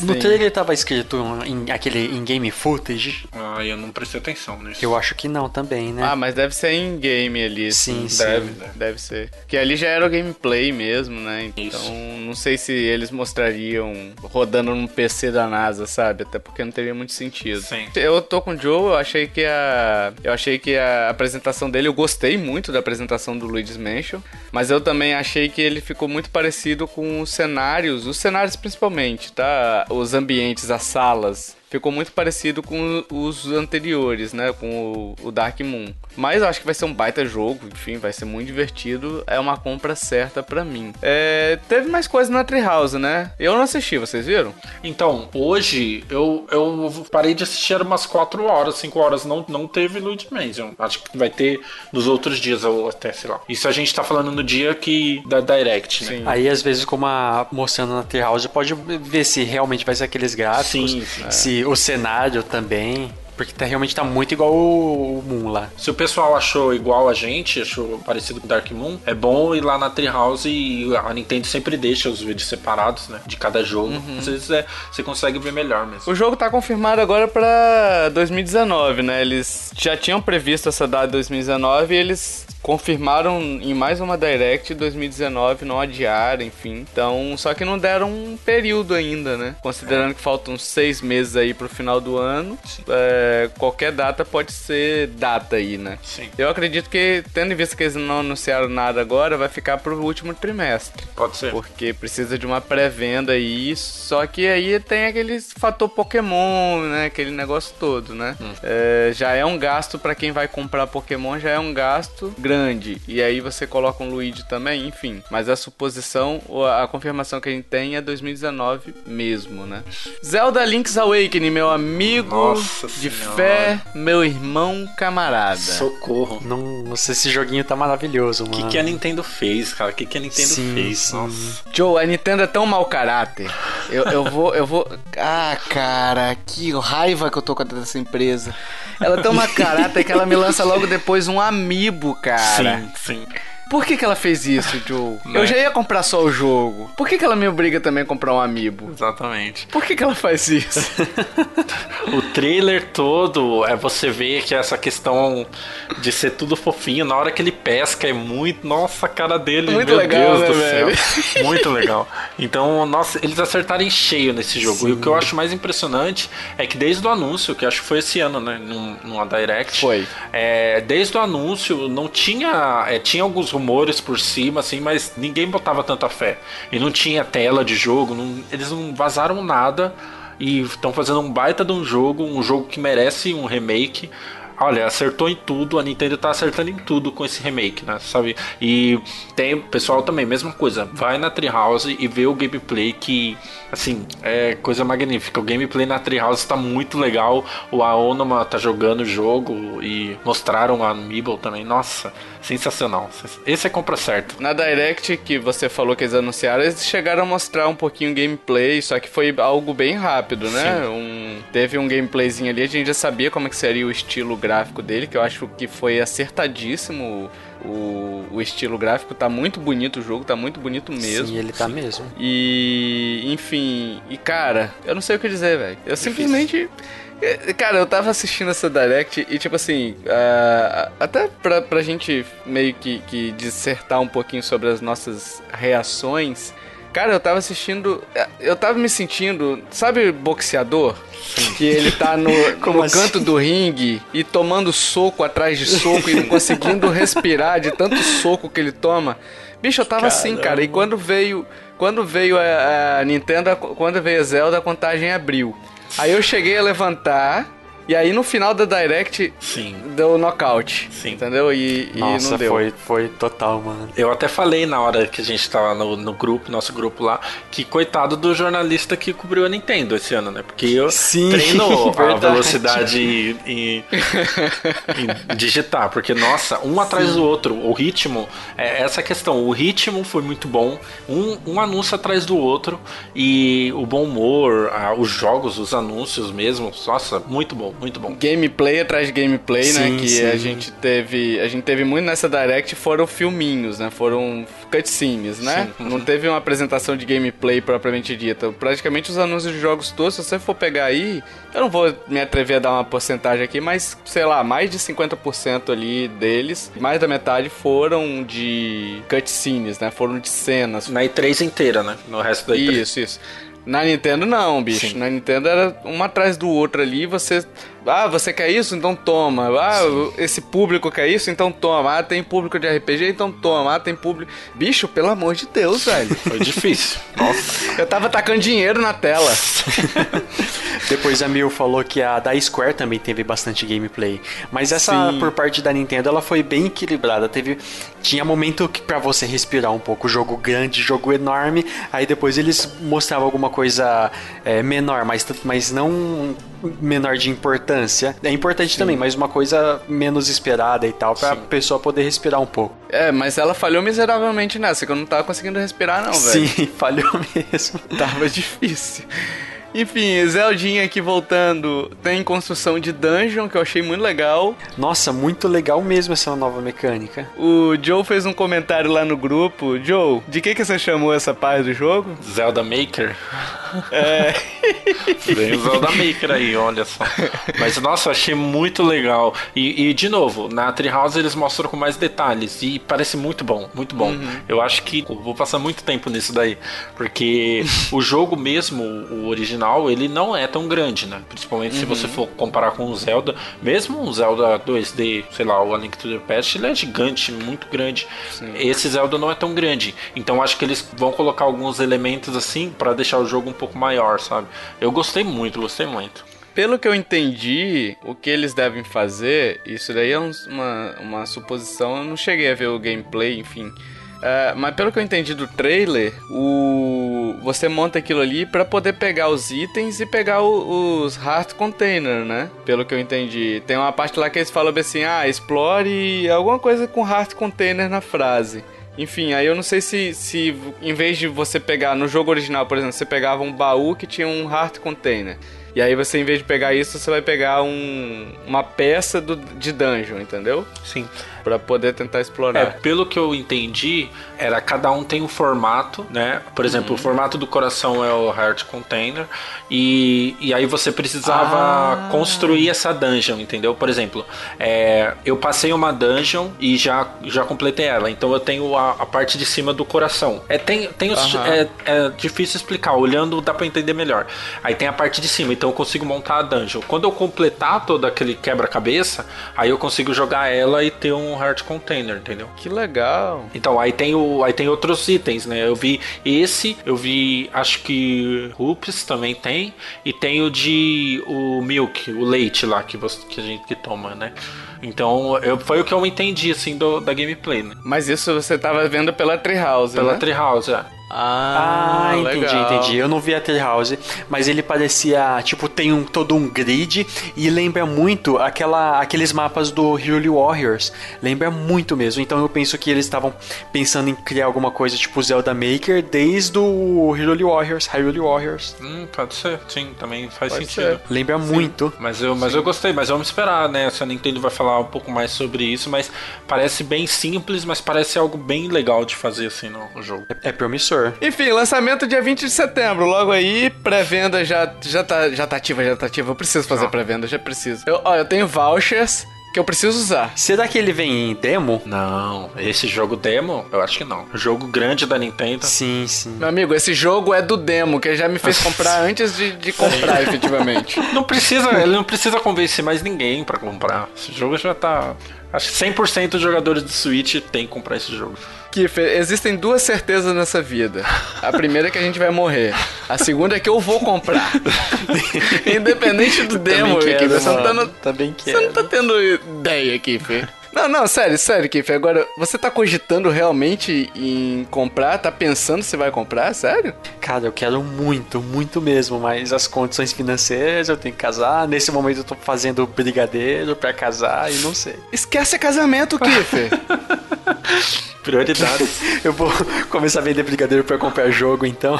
No Sim. trailer tava escrito em, aquele in-game footage? Ah, eu não prestei atenção nisso. Eu acho que não também, né? Ah, mas deve ser em game ali. Sim, assim. sim. Deve, deve. Deve ser. Que ali já era o gameplay mesmo, né? Então, Isso. não sei se eles mostrariam rodando no PC da NASA, sabe? Até porque não teria muito sentido. Sim. Eu tô com o Joe, eu achei que a. Eu achei que a apresentação dele, eu gostei muito da apresentação do Luigi's Mansion, mas eu também achei que ele ficou muito parecido com os cenários, os cenários principalmente, tá? Os ambientes, as salas. Ficou muito parecido com os anteriores, né? Com o, o Dark Moon. Mas eu acho que vai ser um baita jogo, enfim, vai ser muito divertido. É uma compra certa pra mim. É, teve mais coisa na Treehouse, né? Eu não assisti, vocês viram? Então, hoje eu, eu parei de assistir umas 4 horas, 5 horas. Não, não teve Luigi Mansion. Acho que vai ter nos outros dias, ou até, sei lá. Isso a gente tá falando no dia que da Direct, né? Sim. Aí, às vezes, como a mostrando na Treehouse, pode ver se realmente vai ser aqueles gráficos, Sim, sim. se o cenário também. Porque tá, realmente tá muito igual o, o Moon lá. Se o pessoal achou igual a gente, achou parecido com Dark Moon, é bom ir lá na Treehouse e a Nintendo sempre deixa os vídeos separados, né? De cada jogo. Às vezes é, você consegue ver melhor mesmo. O jogo tá confirmado agora pra 2019, né? Eles já tinham previsto essa data de 2019 e eles confirmaram em mais uma Direct 2019, não adiaram, enfim. Então, só que não deram um período ainda, né? Considerando que faltam seis meses aí pro final do ano, é, qualquer data pode ser data aí, né? Sim. Eu acredito que, tendo em vista que eles não anunciaram nada agora, vai ficar pro último trimestre. Pode ser. Porque precisa de uma pré-venda aí, só que aí tem aquele fator Pokémon, né? Aquele negócio todo, né? É, já é um gasto pra quem vai comprar Pokémon, já é um gasto grande. E aí você coloca um Luigi também, enfim. Mas a suposição, ou a confirmação que a gente tem é 2019 mesmo, né? Zelda Link's Awakening, meu amigo Nossa de Senhora. fé, meu irmão camarada. Socorro. Não, não sei, esse joguinho tá maravilhoso, O mano. que, que a Nintendo fez, cara? O que, que a Nintendo Sim, fez? sim. Nossa. Joe, a Nintendo é tão mau caráter. Eu, eu vou, eu vou. Ah, cara, que raiva que eu tô com essa empresa. Ela é tão mau caráter que ela me lança logo depois um amiibo, cara. Sim, sim. Por que, que ela fez isso, Joe? Né? Eu já ia comprar só o jogo. Por que, que ela me obriga também a comprar um amiibo? Exatamente. Por que, que ela faz isso? O trailer todo é você ver que essa questão de ser tudo fofinho, na hora que ele pesca é muito. Nossa, a cara dele, Muito meu legal, Deus né, do velho? céu. Muito legal. Então, nossa, eles acertarem cheio nesse jogo. E o que eu acho mais impressionante é que desde o anúncio, que acho que foi esse ano, né? Num, numa Direct. Foi. É, desde o anúncio não tinha. é, tinha alguns rumores por cima, assim, mas ninguém botava tanta fé. E não tinha tela de jogo, não- eles não vazaram nada e estão fazendo um baita de um jogo, um jogo que merece um remake. Olha, acertou em tudo, a Nintendo tá acertando em tudo com esse remake, né? Sabe? E tem pessoal também, mesma coisa. Vai na Treehouse e vê o gameplay que, assim, é coisa magnífica. O gameplay na Treehouse tá muito legal. O Aonuma tá jogando o jogo e mostraram a Amiibo também. Nossa, sensacional. Esse é compra certa. Na Direct que você falou que eles anunciaram, eles chegaram a mostrar um pouquinho o gameplay, só que foi algo bem rápido, né? Um, teve um gameplayzinho ali, a gente já sabia como é que seria o estilo gráfico dele, que eu acho que foi acertadíssimo. O, o estilo gráfico tá muito bonito o jogo, tá muito bonito mesmo. Sim, ele tá mesmo. E, enfim, e cara, eu não sei o que dizer, velho. Eu simplesmente. eh, Cara, eu tava assistindo essa Direct e, tipo assim, ah, até pra, pra gente meio que, que dissertar um pouquinho sobre as nossas reações, Cara, eu tava assistindo. Eu tava me sentindo. Sabe boxeador? Que ele tá no, no assim? canto do ringue e tomando soco atrás de soco e não conseguindo respirar de tanto soco que ele toma. Bicho, eu tava assim, cara. E quando veio. Quando veio a, a Nintendo, quando veio a Zelda, a contagem abriu. Aí eu cheguei a levantar. E aí no final da Direct Sim. deu nocaute. Sim. Entendeu? E, e Nossa, não deu. foi, foi total, mano. Eu até falei na hora que a gente tava no, no grupo, nosso grupo lá, que coitado do jornalista que cobriu a Nintendo esse ano, né? Porque eu Sim, treino a velocidade em, digitar, porque nossa, um atrás do outro, o ritmo, é essa questão, o ritmo foi muito bom, um, um anúncio atrás do outro e o bom humor, ah, os jogos, os anúncios mesmo, nossa, muito bom, muito bom. gameplay atrás de gameplay, né? Sim, Que sim. a gente teve. A gente teve muito nessa Direct foram filminhos, né? Foram cutscenes, né? Sim. Não teve uma apresentação de gameplay propriamente dita. Praticamente os anúncios de jogos todos, se você for pegar aí, eu não vou me atrever a dar uma porcentagem aqui, mas sei lá, mais de 50% ali deles, mais da metade foram de cutscenes, né? Foram de cenas. Na E3 inteira, né? No resto da E3. Isso, isso. Na Nintendo não, bicho. Sim. Na Nintendo era um atrás do outro ali, você. Ah, você quer isso? Então toma. Ah, esse público quer isso? Então toma. Ah, tem público de RPG? Então toma. Ah, tem público. Bicho, pelo amor de Deus, velho. Foi difícil. Nossa. Eu tava tacando dinheiro na tela. Depois a Mil falou que a da Square também teve bastante gameplay. Mas essa, Sim. por parte da Nintendo, ela foi bem equilibrada. Teve, tinha momento que para você respirar um pouco. Jogo grande, jogo enorme. Aí depois eles mostravam alguma coisa é, menor, mas, mas não menor de importância. É importante também, mas uma coisa menos esperada e tal, pra Sim. pessoa poder respirar um pouco. É, mas ela falhou miseravelmente nessa, que eu não tava conseguindo respirar, não, velho. Sim, falhou mesmo. Tava difícil. Enfim, Zeldinha aqui voltando. Tem construção de dungeon, que eu achei muito legal. Nossa, muito legal mesmo essa nova mecânica. O Joe fez um comentário lá no grupo. Joe, de que, que você chamou essa parte do jogo? Zelda Maker. É. Vem o Zelda Maker aí, olha só. Mas nossa, eu achei muito legal. E, e, de novo, na Treehouse eles mostram com mais detalhes. E parece muito bom, muito bom. Eu acho que vou passar muito tempo nisso daí. Porque o jogo mesmo, o original, ele não é tão grande, né? Principalmente se você for comparar com o Zelda. Mesmo um Zelda 2D, sei lá, o A Link to the Past, ele é gigante, muito grande. Esse Zelda não é tão grande. Então acho que eles vão colocar alguns elementos assim pra deixar o jogo um pouco maior, sabe? Eu gostei muito, gostei muito. Pelo que eu entendi, o que eles devem fazer, isso daí é um- uma, uma suposição, eu não cheguei a ver o gameplay, enfim. É, mas pelo que eu entendi do trailer, o você monta aquilo ali pra poder pegar os itens e pegar o- os heart container, né? Pelo que eu entendi. Tem uma parte lá que eles falam assim: "Ah, explore alguma coisa com heart container na frase". Enfim, aí eu não sei se, se em vez de você pegar no jogo original, por exemplo, você pegava um baú que tinha um heart container. E aí você, em vez de pegar isso, você vai pegar um, uma peça do, de dungeon, entendeu? Sim. Pra poder tentar É, explorar. pelo que eu entendi, era cada um tem um formato, né? Por exemplo, o formato do coração é o Heart Container. E, e aí você precisava Ah. construir essa dungeon, entendeu? Por exemplo, é, eu passei uma dungeon e já, já completei ela. Então eu tenho a, a parte de cima do coração. É, tem, tem os- Aham. é, é difícil explicar, olhando dá pra entender melhor. Aí tem a parte de cima, então eu consigo montar a dungeon. Quando eu completar todo aquele quebra-cabeça, aí eu consigo jogar ela e ter um Heart Container, entendeu? Que legal. Então, aí tem, o, aí tem outros itens, né? Eu vi esse, eu vi, acho que Rups também tem, e tem o de o milk, o leite lá que, você, que a gente que toma, né? Então, eu, foi o que eu entendi, assim, do, da gameplay, né? Mas isso você tava vendo pela Treehouse, Pela né? Treehouse, é. Ah, Ah, entendi, legal. entendi. Eu não vi a Treehouse, mas ele parecia, tipo, tem um, todo um grid e lembra muito aquela, aqueles mapas do Hyrule Warriors. Lembra muito mesmo. Então eu penso que eles estavam pensando em criar alguma coisa tipo Zelda Maker desde o Hyrule Warriors, Hyrule Warriors. Hum, pode ser, sim, também faz Pode sentido. ser. Lembra muito. Mas eu, mas eu gostei, mas vamos esperar, né? Se a Nintendo vai falar um pouco mais sobre isso, mas parece bem simples, mas parece algo bem legal de fazer assim no, no jogo. É, é promissor. Enfim, lançamento dia 20 de setembro. Logo aí, pré-venda já, já, tá, já tá ativa, já tá ativa. Eu preciso fazer pré-venda, já preciso. Eu, ó, eu tenho vouchers que eu preciso usar. Será que ele vem em demo? Não, esse jogo demo, eu acho que não. Jogo grande da Nintendo. Sim, sim. Meu amigo, esse jogo é do demo, que ele já me fez comprar antes de, de comprar, efetivamente. Não precisa, ele não precisa convencer mais ninguém pra comprar. Esse jogo já tá. Acho que 100% dos jogadores de Switch tem que comprar esse jogo. Kiffer, existem duas certezas nessa vida. A primeira é que a gente vai morrer. A segunda é que eu vou comprar. Independente do demo, Também quero, Kiffer. Você não tá Você não quero. tá tendo ideia, Kiffer. Não, não, sério, sério, Kiffer. Agora, você tá cogitando realmente em comprar? Tá pensando se vai comprar? Sério? Cara, eu quero muito, muito mesmo, mas as condições financeiras, eu tenho que casar. Nesse momento eu tô fazendo brigadeiro pra casar e não sei. Esquece casamento, Kiffer. Prioridades. Eu vou começar a vender brigadeiro pra comprar jogo, então.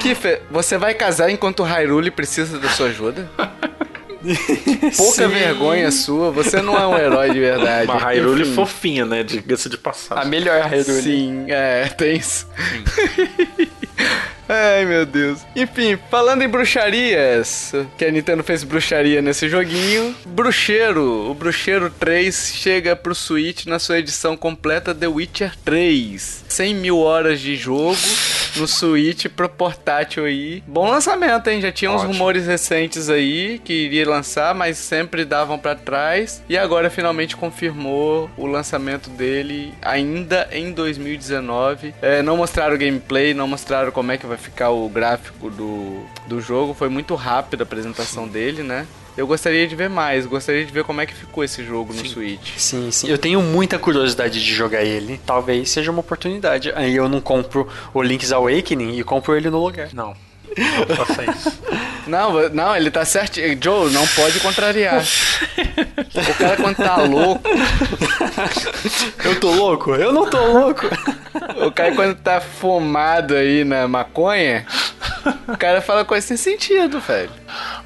Kiffer, você vai casar enquanto o Hyrule precisa da sua ajuda? Pouca Sim. vergonha sua, você não é um herói de verdade. Uma Hyrule Enfim. fofinha, né? Diga-se de A passagem. melhor Hyrule. Sim, é, tem isso. Ai, meu Deus. Enfim, falando em bruxarias, que a Nintendo fez bruxaria nesse joguinho, Bruxeiro, o Bruxeiro 3 chega pro Switch na sua edição completa The Witcher 3. 100 mil horas de jogo no Switch pro portátil aí. Bom lançamento, hein? Já tinha uns Ótimo. rumores recentes aí que iria lançar, mas sempre davam pra trás. E agora finalmente confirmou o lançamento dele ainda em 2019. É, não mostraram o gameplay, não mostraram como é que vai ficar o gráfico do, do jogo. Foi muito rápido a apresentação dele, né? Eu gostaria de ver mais, gostaria de ver como é que ficou esse jogo no Switch. Sim, sim. Eu tenho muita curiosidade de jogar ele. Talvez seja uma oportunidade. Aí eu não compro o Link's Awakening e compro ele no lugar. Não. Não faça isso. Não, não, ele tá certo. Joe, não pode contrariar. o cara quando tá louco, Eu tô louco? Eu não tô louco. o cara quando tá fumado aí na maconha, o cara fala coisa sem sentido, velho.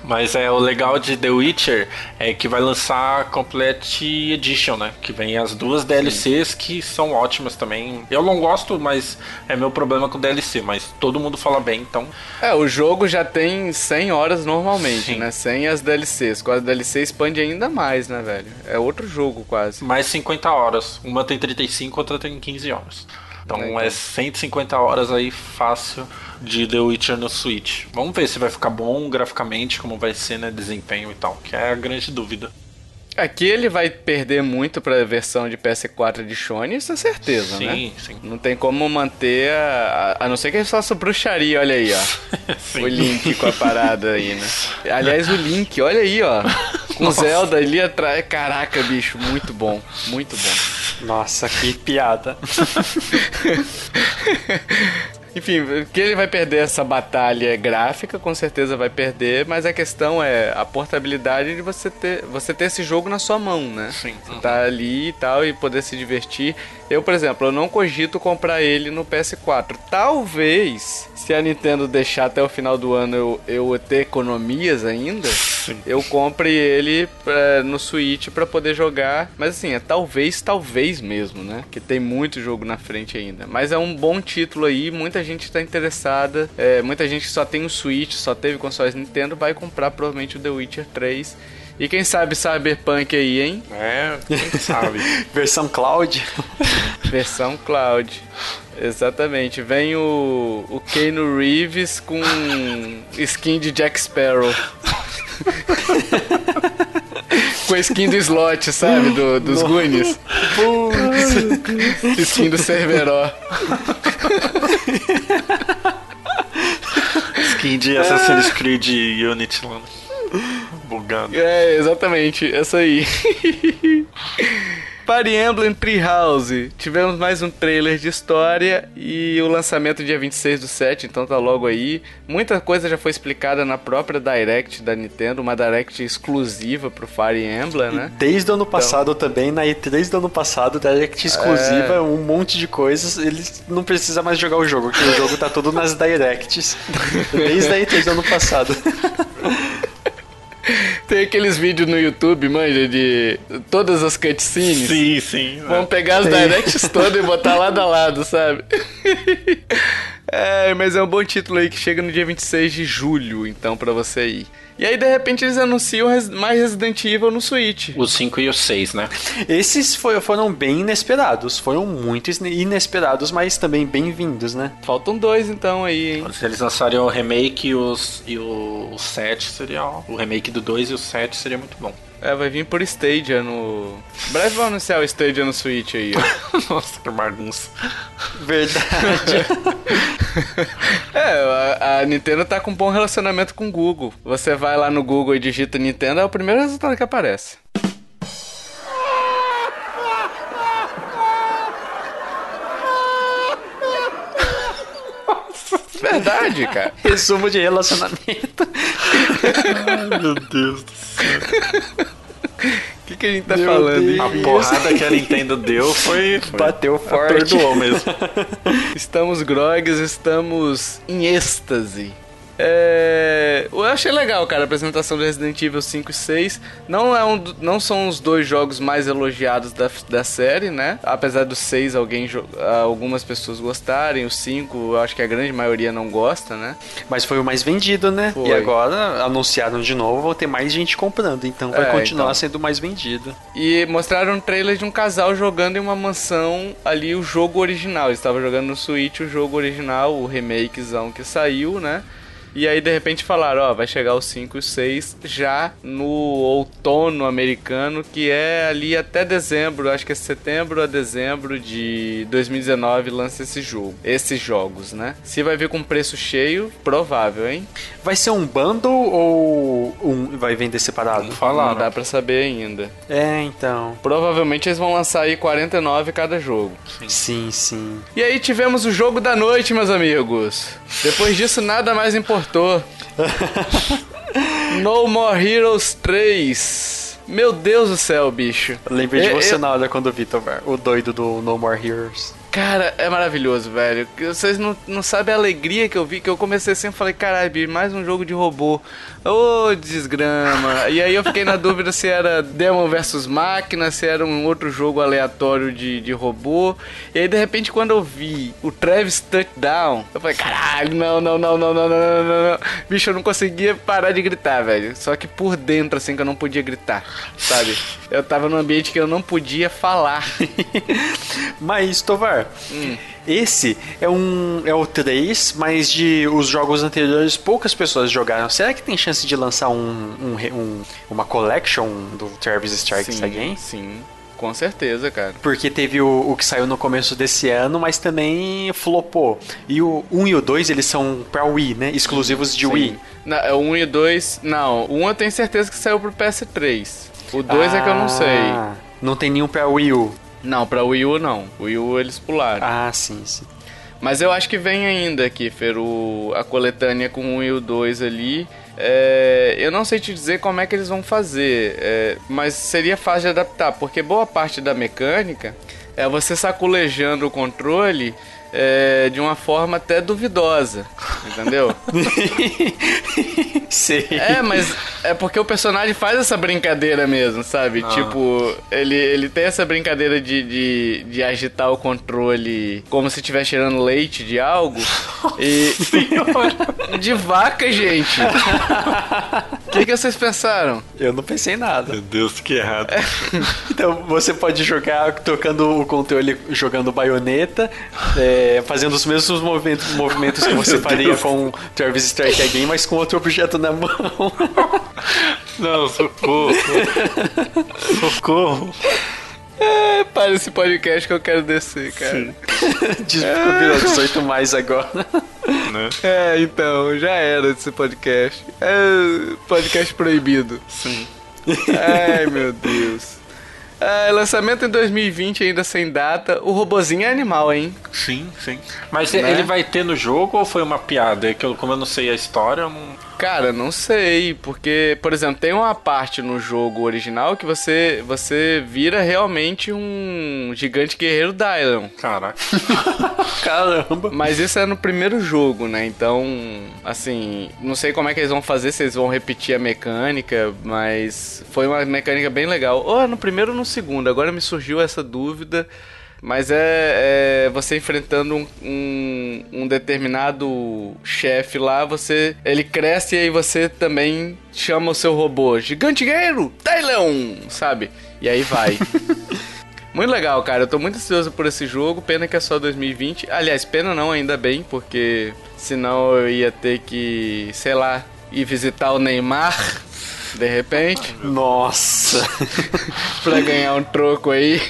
Mas é o legal de The Witcher é que vai lançar a Complete Edition, né? Que vem as duas DLCs que são ótimas também. Eu não gosto, mas é meu problema com DLC, mas todo mundo fala bem, então É, o jogo já tem 100 horas normalmente, Sim. né? Sem as DLCs. Com as DLC expande ainda mais, né, velho? É outro jogo quase. mais 50 horas. Uma tem 35, outra tem 15 horas. Então Legal. é 150 horas aí fácil de The Witcher no Switch. Vamos ver se vai ficar bom graficamente, como vai ser, né? Desempenho e tal, que é a grande dúvida. Aqui ele vai perder muito pra versão de PS4 de Sony, isso é certeza, né? Sim, sim. Não tem como manter a, a a não ser que ele faça bruxaria, olha aí, ó. Sim. O Link com a parada aí, né? Aliás, o Link, olha aí, ó. Com o Zelda ali atrás. Caraca, bicho, muito bom. Muito bom. Nossa, que piada. Enfim, que ele vai perder essa batalha gráfica, com certeza vai perder, mas a questão é a portabilidade de você ter, você ter esse jogo na sua mão, né? Sim. Você tá ali e tal e poder se divertir. Eu, por exemplo, eu não cogito comprar ele no PS4. Talvez, se a Nintendo deixar até o final do ano eu, eu ter economias ainda, eu compre ele pra- no Switch pra poder jogar. Mas assim, é talvez, talvez mesmo, né? Que tem muito jogo na frente ainda. Mas é um bom título aí, muita gente tá interessada. É, muita gente que só tem o Switch, só teve consoles Nintendo, vai comprar provavelmente o The Witcher 3. E quem sabe Cyberpunk aí, hein? É, quem sabe. Versão cloud. Versão cloud. Exatamente. Vem o, o Keanu Reeves com skin de Jack Sparrow. Com a skin do slot, sabe? Do, dos Goonies. skin do Cerveró. Skin de Assassin's Creed Unity lá. Bugando. É, exatamente. Essa aí. Fire Emblem Treehouse. Tivemos mais um trailer de história e o lançamento dia 26 do 7, então tá logo aí. Muita coisa já foi explicada na própria Direct da Nintendo, uma Direct exclusiva pro Fire Emblem, né? Desde o ano passado também, na E3 do ano passado, Direct exclusiva, um monte de coisas. Eles não precisa mais jogar o jogo, porque o jogo tá todo nas Directs. Desde a E3 do ano passado. Tem aqueles vídeos no YouTube, manja, de todas as cutscenes. Sim, sim. Vamos pegar as directs todas e botar lado a lado, sabe? É, mas é um bom título aí que chega no dia 26 de julho, então, pra você ir. E aí, de repente, eles anunciam mais Resident Evil no Switch. O 5 e o 6, né? Esses foi- foram bem inesperados. Foram muito inesperados, mas também bem-vindos, né? Faltam dois, então, aí, hein? Se eles lançarem o remake e, os, e o, o 7, seria. O remake do 2 e o 7 seria muito bom. É, vai vir por Stadia no... Em breve vão anunciar o Stadia no Switch aí, ó. Nossa, que bagunça. Verdade. É, a, a Nintendo tá com um bom relacionamento com o Google. Você vai lá no Google e digita Nintendo, é o primeiro resultado que aparece. Verdade, cara. Resumo de relacionamento. Meu Deus do céu. O que, que a gente tá Meu falando, Deus. hein? A porrada que a Nintendo deu foi. foi Bateu forte. Perdoou mesmo. Estamos grogues, estamos em êxtase. É... Eu achei legal, cara, a apresentação do Resident Evil 5 e 6. Não, é um, não são os dois jogos mais elogiados da, da série, né? Apesar do 6 alguém, algumas pessoas gostarem, o 5 eu acho que a grande maioria não gosta, né? Mas foi o mais vendido, né? Foi. E agora anunciaram de novo, vão ter mais gente comprando. Então vai É, continuar então. sendo mais vendido. E mostraram um trailer de um casal jogando em uma mansão ali o jogo original. Eles estavam jogando no Switch o jogo original, o remakezão que saiu, né? E aí de repente falaram, ó, vai chegar o 5 e o 6 já no outono americano, que é ali até dezembro, acho que é setembro a dezembro de 2019 lança esse jogo. Esses jogos, né? Se vai vir com preço cheio, provável, hein? Vai ser um bundle ou um vai vender separado? Não falaram. Não dá pra saber ainda. É, então. Provavelmente eles vão lançar aí 49 cada jogo. Sim, sim. E aí tivemos o jogo da noite, meus amigos. Depois disso, nada mais importou. no More Heroes 3. Meu Deus do céu, bicho. Eu lembrei de Eu- você eu- na hora quando o Vitor, o doido do No More Heroes. Cara, é maravilhoso, velho. Vocês não, não sabem a alegria que eu vi, que eu comecei assim e falei, caralho, mais um jogo de robô. Ô, desgrama. e aí eu fiquei na dúvida se era Demon versus Máquina, se era um outro jogo aleatório de, de robô. E aí, de repente, quando eu vi o Travis Touchdown, eu falei, caralho, não, não, não, não, não, não, não, não. Bicho, eu não conseguia parar de gritar, velho. Só que por dentro, assim, que eu não podia gritar, sabe? Eu tava num ambiente que eu não podia falar. Mas, Tovar, esse é um é o 3, mas de os jogos anteriores poucas pessoas jogaram. Será que tem chance de lançar um, um um- uma collection do Travis Strikes Again? Sim, com certeza, cara. Porque teve o, o que saiu no começo desse ano, mas também flopou. E o 1 e o 2, eles são pra Wii, né? Exclusivos de Wii. Sim. Na, é o 1 e o 2. Não, o 1 eu tenho certeza que saiu pro PS3. O 2 é que eu não sei. Ah, Não tem nenhum pra Wii U. Não, pra Wii U não. O Wii U eles pularam. Ah, sim, sim. Mas eu acho que vem ainda, Kiffer, o, a coletânea com o 1 e o 2 ali. É, eu não sei te dizer como é que eles vão fazer, é, mas seria fácil de adaptar, porque boa parte da mecânica é você saculejando o controle é, de uma forma até duvidosa, entendeu? Sei. É, mas é porque o personagem faz essa brincadeira mesmo, sabe? Tipo, ele, ele tem essa brincadeira de, de, de agitar o controle como se estivesse tirando leite de algo. E. de vaca, gente! O que, que vocês pensaram? Eu não pensei nada. Meu Deus, que errado. Então você pode jogar tocando o controle, jogando baioneta, é, fazendo os mesmos movimentos, movimentos que você faria com Travis Strike Again, mas com outro objeto na mão. Não, socorro. socorro. É, para esse podcast que eu quero descer, cara. De virou 18 mais agora. Né? É, então, já era esse podcast. É podcast proibido. Sim. Ai, meu Deus. É, lançamento em 2020, ainda sem data. O robozinho é animal, hein? Sim, sim. Mas Né? ele vai ter no jogo ou foi uma piada? É que eu, como eu não sei a história, eu não. Cara, não sei, porque, por exemplo, tem uma parte no jogo original que você você vira realmente um gigante guerreiro Dylan. Caraca. Caramba. Mas isso é no primeiro jogo, né? Então, assim, não sei como é que eles vão fazer, se eles vão repetir a mecânica, mas foi uma mecânica bem legal. Ou é no primeiro ou no segundo, agora me surgiu essa dúvida. Mas é, é você enfrentando um, um, um determinado chefe lá, você ele cresce e aí você também chama o seu robô Gigante Guerreiro, Tailão, sabe? E aí vai. Muito legal, cara. Eu tô muito ansioso por esse jogo. Pena que é só 2020. Aliás, pena não, ainda bem, porque senão eu ia ter que, sei lá, ir visitar o Neymar de repente. Nossa! pra ganhar um troco aí.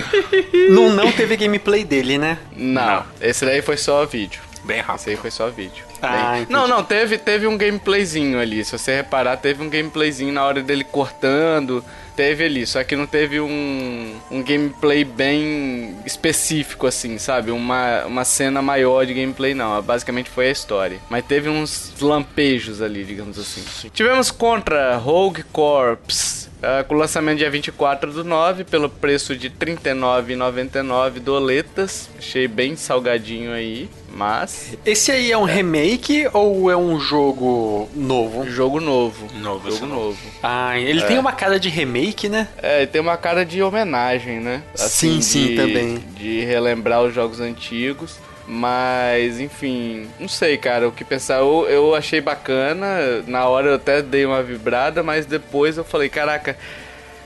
não, não teve gameplay dele, né? Não, não. esse daí foi só vídeo. Bem rápido. Esse aí foi só vídeo. Ah, não, não, teve, teve um gameplayzinho ali. Se você reparar, teve um gameplayzinho na hora dele cortando teve ali, só que não teve um, um gameplay bem específico, assim, sabe? Uma, uma cena maior de gameplay, não. Basicamente foi a história. Mas teve uns lampejos ali, digamos assim. Tivemos contra Rogue Corps. Uh, com lançamento dia 24 do 9, pelo preço de R$ 39,99 doletas. Achei bem salgadinho aí. Mas. Esse aí é um remake ou é um jogo novo? Jogo novo. Novo, jogo novo. Ah, ele é. tem uma cara de remake, né? É, ele tem uma cara de homenagem, né? Assim, sim, sim, de, também. De relembrar os jogos antigos. Mas, enfim, não sei, cara, o que pensar. Eu, eu achei bacana, na hora eu até dei uma vibrada, mas depois eu falei, caraca,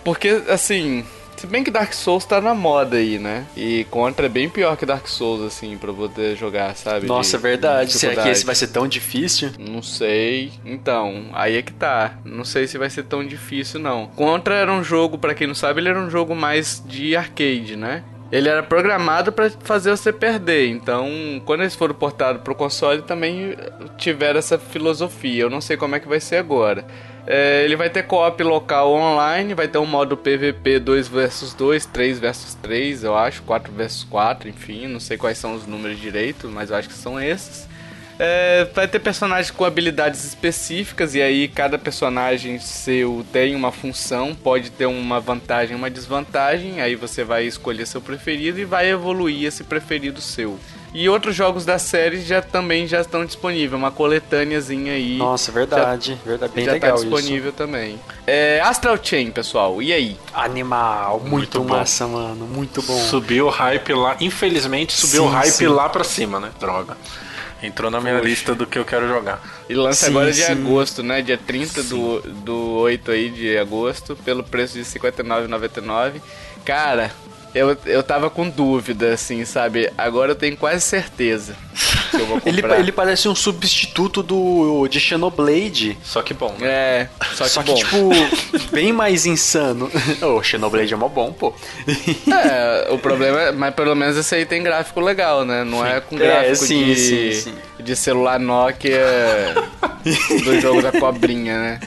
porque assim, se bem que Dark Souls tá na moda aí, né? E Contra é bem pior que Dark Souls, assim, pra poder jogar, sabe? Nossa, de, é verdade. Será que esse vai ser tão difícil? Não sei. Então, aí é que tá. Não sei se vai ser tão difícil, não. Contra era um jogo, para quem não sabe, ele era um jogo mais de arcade, né? Ele era programado para fazer você perder. Então, quando eles foram portados pro console, também tiveram essa filosofia. Eu não sei como é que vai ser agora. É, ele vai ter co-op local online, vai ter um modo PVP 2 vs 2, 3 vs 3, eu acho, 4 vs 4, enfim, não sei quais são os números direito, mas eu acho que são esses. É, vai ter personagens com habilidades específicas e aí cada personagem seu tem uma função, pode ter uma vantagem, uma desvantagem, aí você vai escolher seu preferido e vai evoluir esse preferido seu. E outros jogos da série já também já estão disponíveis, uma coletâneazinha aí. Nossa, verdade, já, verdade, bem já legal tá disponível isso. também. É, Astral Chain, pessoal, e aí? Animal, muito, muito massa, mano, muito bom. Subiu o hype lá, infelizmente subiu sim, o hype sim. lá pra cima, né? Droga. Entrou na minha Poxa. lista do que eu quero jogar. E lança sim, agora de agosto, né? Dia 30 do, do 8 aí de agosto, pelo preço de R$ 59,99. Cara, eu, eu tava com dúvida, assim, sabe? Agora eu tenho quase certeza que eu vou comprar. ele, ele parece um substituto do de Xenoblade. Só que bom. Né? É, só que, só que tipo, bem mais insano. O oh, Xenoblade é mó bom, pô. é, o problema é, mas pelo menos esse aí tem gráfico legal, né? Não sim. é com gráfico é, sim, de, sim, sim. de celular Nokia do jogo da cobrinha, né?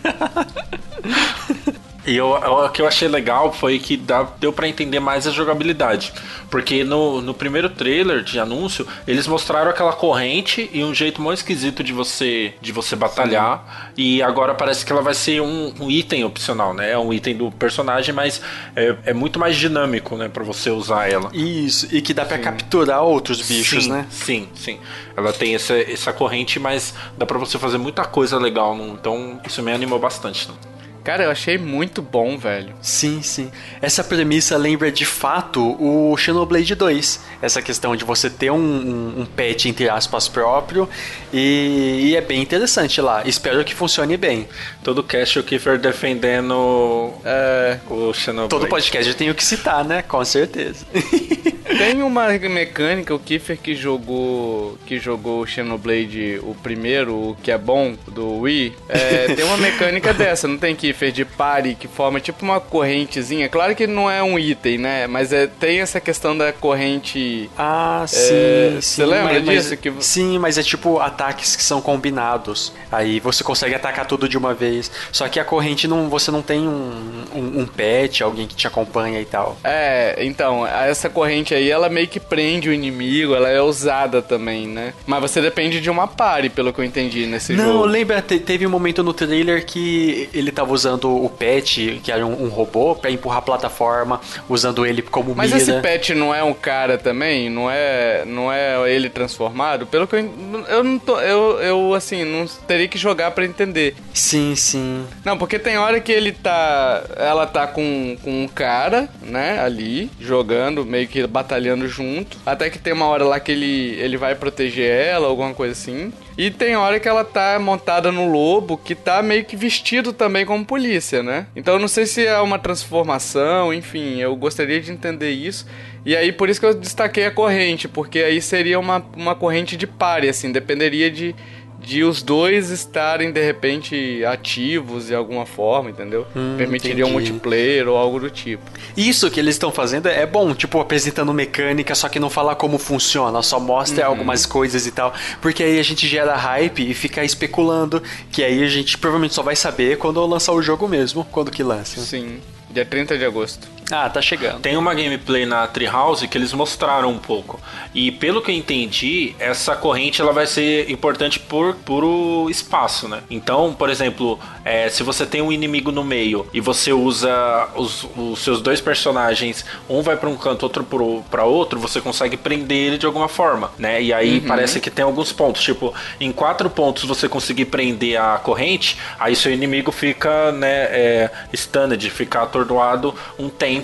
E eu, o que eu achei legal foi que dá, deu para entender mais a jogabilidade. Porque no, no primeiro trailer de anúncio, eles mostraram aquela corrente e um jeito mais esquisito de você de você batalhar. Sim. E agora parece que ela vai ser um, um, item opcional, né? É um item do personagem, mas é, é muito mais dinâmico, né? Pra você usar ela. Isso, e que dá para capturar outros bichos, sim, né? Sim, sim. Ela tem essa, essa corrente, mas dá para você fazer muita coisa legal. Então isso me animou bastante. Né? Cara, eu achei muito bom, velho. Sim, sim. Essa premissa lembra de fato o Xenoblade 2. Essa questão de você ter um, um, um pet, entre aspas, próprio. E, e, é bem interessante lá. Espero que funcione bem. Todo cast o Kiefer defendendo é, o Xenoblade. Todo podcast eu tenho que citar, né? Com certeza. Tem uma mecânica, o Kiefer que jogou que jogou o Xenoblade, o primeiro, o que é bom, do Wii, é, tem uma mecânica dessa, não tem Kiefer de pare que forma tipo uma correntezinha. Claro que não é um item, né? Mas é, tem essa questão da corrente. Ah, sim. É, você lembra mas, disso? Mas, que... Sim, mas é tipo ataques que são combinados. Aí você consegue atacar tudo de uma vez. Só que a corrente não, você não tem um, um, um pet, alguém que te acompanha e tal. É, então, essa corrente aí, ela meio que prende o inimigo, ela é usada também, né? Mas você depende de uma pare, pelo que eu entendi nesse não, jogo. Não, lembra, te, teve um momento no trailer que ele tava usando usando o pet, que era um, um robô, para empurrar a plataforma, usando ele como Mas mira. esse pet não é um cara também? Não é, não é ele transformado? Pelo que eu, eu não tô, eu, eu assim, não teria que jogar para entender. Sim, sim. Não, porque tem hora que ele tá, ela tá com, com um cara, né, ali, jogando, meio que batalhando junto, até que tem uma hora lá que ele, ele vai proteger ela, alguma coisa assim. E tem hora que ela tá montada no lobo, que tá meio que vestido também como polícia, né? Então eu não sei se é uma transformação, enfim, eu gostaria de entender isso. E aí por isso que eu destaquei a corrente, porque aí seria uma, uma corrente de pare, assim, dependeria de, de os dois estarem de repente ativos de alguma forma, entendeu? Hum, Permitiria um entendi. multiplayer ou algo do tipo. Isso que eles estão fazendo é bom, tipo, apresentando mecânica, só que não falar como funciona, só mostra algumas coisas e tal. Porque aí a gente gera hype e fica especulando, que aí a gente provavelmente só vai saber quando lançar o jogo mesmo, quando que lança. Sim, dia 30 de agosto. Ah, tá chegando. Tem uma gameplay na Treehouse que eles mostraram um pouco. E pelo que eu entendi, essa corrente ela vai ser importante por puro espaço, né? Então, por exemplo, é, se você tem um inimigo no meio e você usa os, os seus dois personagens, um vai para um canto, outro para outro, você consegue prender ele de alguma forma, né? E aí parece que tem alguns pontos, tipo, em quatro pontos você conseguir prender a corrente, aí seu inimigo fica, né, é, stunned, fica atordoado um tempo,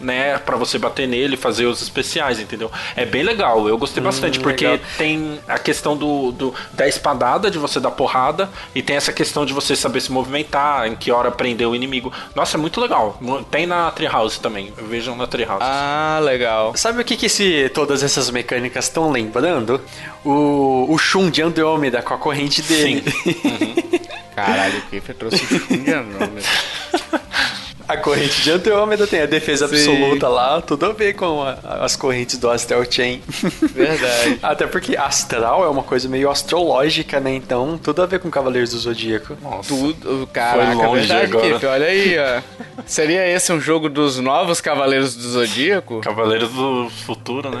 né, para você bater nele, fazer os especiais, entendeu? É bem legal, eu gostei bastante, porque legal. tem a questão do, do- da espadada, de você dar porrada, e tem essa questão de você saber se movimentar, em que hora prender o inimigo. Nossa, é muito legal. Tem na Treehouse também, vejam na Treehouse. Ah, legal. Sabe o que, que esse, todas essas mecânicas estão lembrando? O, o Shun de Andrômeda com a corrente dele. Caralho, o Kiefer trouxe o Shun de Andrômeda. A corrente de Andrômeda tem a defesa Sim. absoluta lá, tudo a ver com a- as correntes do Astral Chain. Verdade. Até porque astral é uma coisa meio astrológica, né? Então, tudo a ver com Cavaleiros do Zodíaco. Nossa. Tudo, caraca, Foi longe verdade, agora. Olha aí, ó. Seria esse um jogo dos novos Cavaleiros do Zodíaco? Cavaleiros do Futuro, né?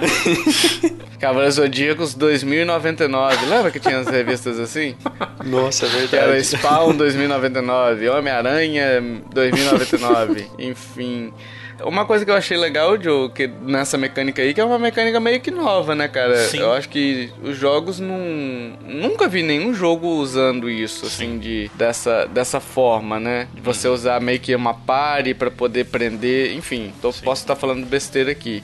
Cavaleiros Zodíacos 2099. Lembra que tinha as revistas assim? Nossa, é Que era verdade. Spawn 2099, Homem-Aranha 2099, enfim. Uma coisa que eu achei legal, Joe, que nessa mecânica aí, que é uma mecânica meio que nova, né, cara? Sim. Eu acho que os jogos não. Nunca vi nenhum jogo usando isso, assim, de, dessa, dessa forma, né? De você usar meio que uma pare pra poder prender. Enfim, tô- posso estar falando besteira aqui.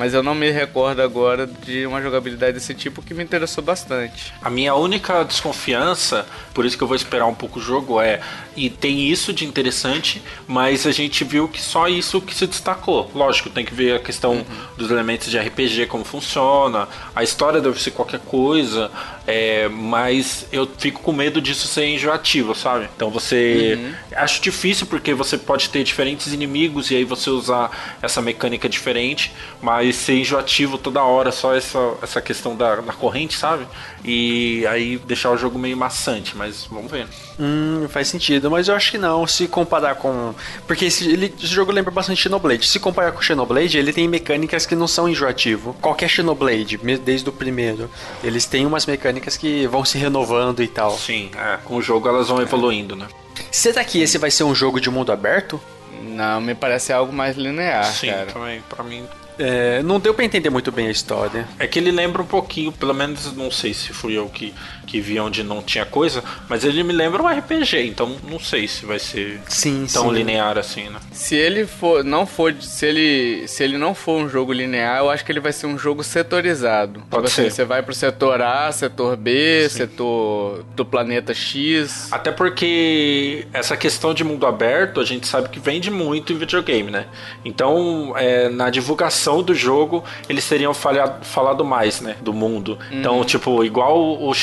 Mas eu não me recordo agora de uma jogabilidade desse tipo que me interessou bastante. A minha única desconfiança, por isso que eu vou esperar um pouco o jogo, é. E tem isso de interessante, mas a gente viu que só isso que se destacou. Lógico, tem que ver a questão dos elementos de RPG, como funciona, a história deve ser qualquer coisa, é, mas eu fico com medo disso ser enjoativo, sabe? Então você. Acho difícil porque você pode ter diferentes inimigos e aí você usar essa mecânica diferente, mas ser enjoativo toda hora, só essa, essa questão da, da corrente, sabe? E aí deixar o jogo meio maçante, mas vamos ver. Hum, faz sentido, mas eu acho que não, se comparar com... Porque esse, ele- esse jogo lembra bastante Xenoblade. Se comparar com o Xenoblade, ele tem mecânicas que não são enjoativo. Qualquer Xenoblade, desde o primeiro, eles têm umas mecânicas que vão se renovando e tal. Sim, é, com o jogo elas vão evoluindo, né? Será que esse vai ser um jogo de mundo aberto? Não, me parece algo mais linear, Sim, cara. também, pra mim. É, não deu pra entender muito bem a história. É que ele lembra um pouquinho, pelo menos não sei se fui eu que, que vi onde não tinha coisa, mas ele me lembra um RPG, então não sei se vai ser Sim, tão sim. linear assim, né? Se ele for, não for, se ele, se ele não for um jogo linear, eu acho que ele vai ser um jogo setorizado. Pode tipo assim, ser. você vai pro setor A, setor B, setor do planeta X. Até porque essa questão de mundo aberto a gente sabe que vende muito em videogame, né? Então, é, na divulgação do jogo, eles teriam falhado, falado mais, né? Do mundo. Então, tipo, igual o, o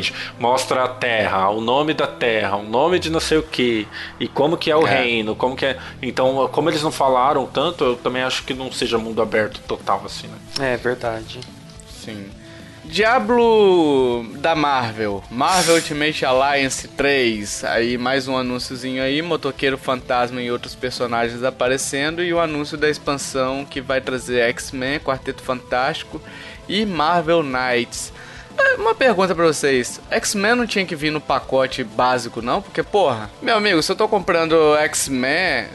Xenoblade, mostra a Terra, o nome da Terra, o nome de não sei o que, e como que é o É. reino, como que é. Então, como eles não falaram tanto, eu também acho que não seja mundo aberto total, assim, né? É verdade. Sim. Diablo da Marvel, Marvel Ultimate Alliance 3, aí mais um anúnciozinho aí, motoqueiro fantasma e outros personagens aparecendo e o anúncio da expansão que vai trazer X-Men, Quarteto Fantástico e Marvel Knights. É, Uma pergunta pra vocês: X-Men não tinha que vir no pacote básico, não? Porque, porra, meu amigo, se eu tô comprando X-Men.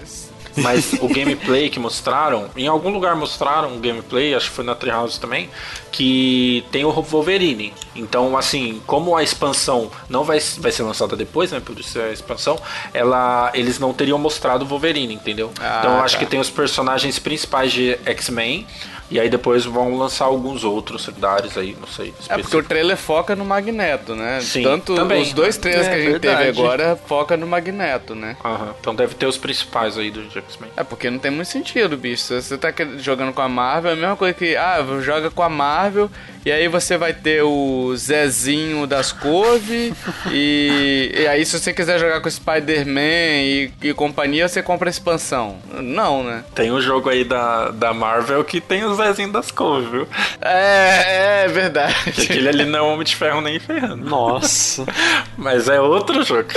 Mas o gameplay que mostraram, em algum lugar mostraram um gameplay, acho que foi na Treehouse também, que tem o Wolverine. Então, assim, como a expansão não vai, vai ser lançada depois, né? Por isso é a expansão, ela, eles não teriam mostrado o Wolverine, entendeu? Ah, então eu acho tá. que tem os personagens principais de X-Men. E aí depois vão lançar alguns outros secundários aí, não sei. É porque o trailer foca no Magneto, né? Sim, Tanto também. os dois trailers É, que a gente verdade. teve agora foca no Magneto, né? Aham, Então deve ter os principais aí do X-Men. É porque não tem muito sentido, bicho. Se você tá jogando com a Marvel, é a mesma coisa que, ah, joga com a Marvel e aí você vai ter o Zezinho das couve e, e aí se você quiser jogar com Spider-Man e, e companhia, você compra a expansão. Não, né? Tem um jogo aí da, da Marvel que tem o Zezinho das Couve, viu? É, é verdade. Que aquele ali não é Homem de Ferro nem ferrando. Nossa. Mas é outro jogo.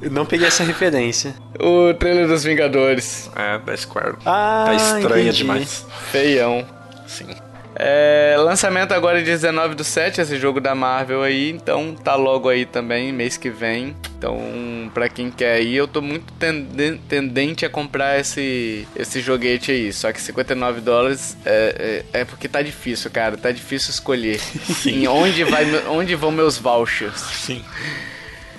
Eu não peguei essa referência. O trailer dos Vingadores. É, da Square. Ah, tá estranha entendi. demais. Feião. Sim. É, lançamento agora de 19 do 7, esse jogo da Marvel aí, então tá logo aí também, mês que vem. Então, pra quem quer ir, eu tô muito tenden- tendente a comprar esse, esse joguete aí. Só que 59 dólares é, é, é porque tá difícil, cara. Tá difícil escolher. em onde, vai, onde vão meus vouchers. Sim.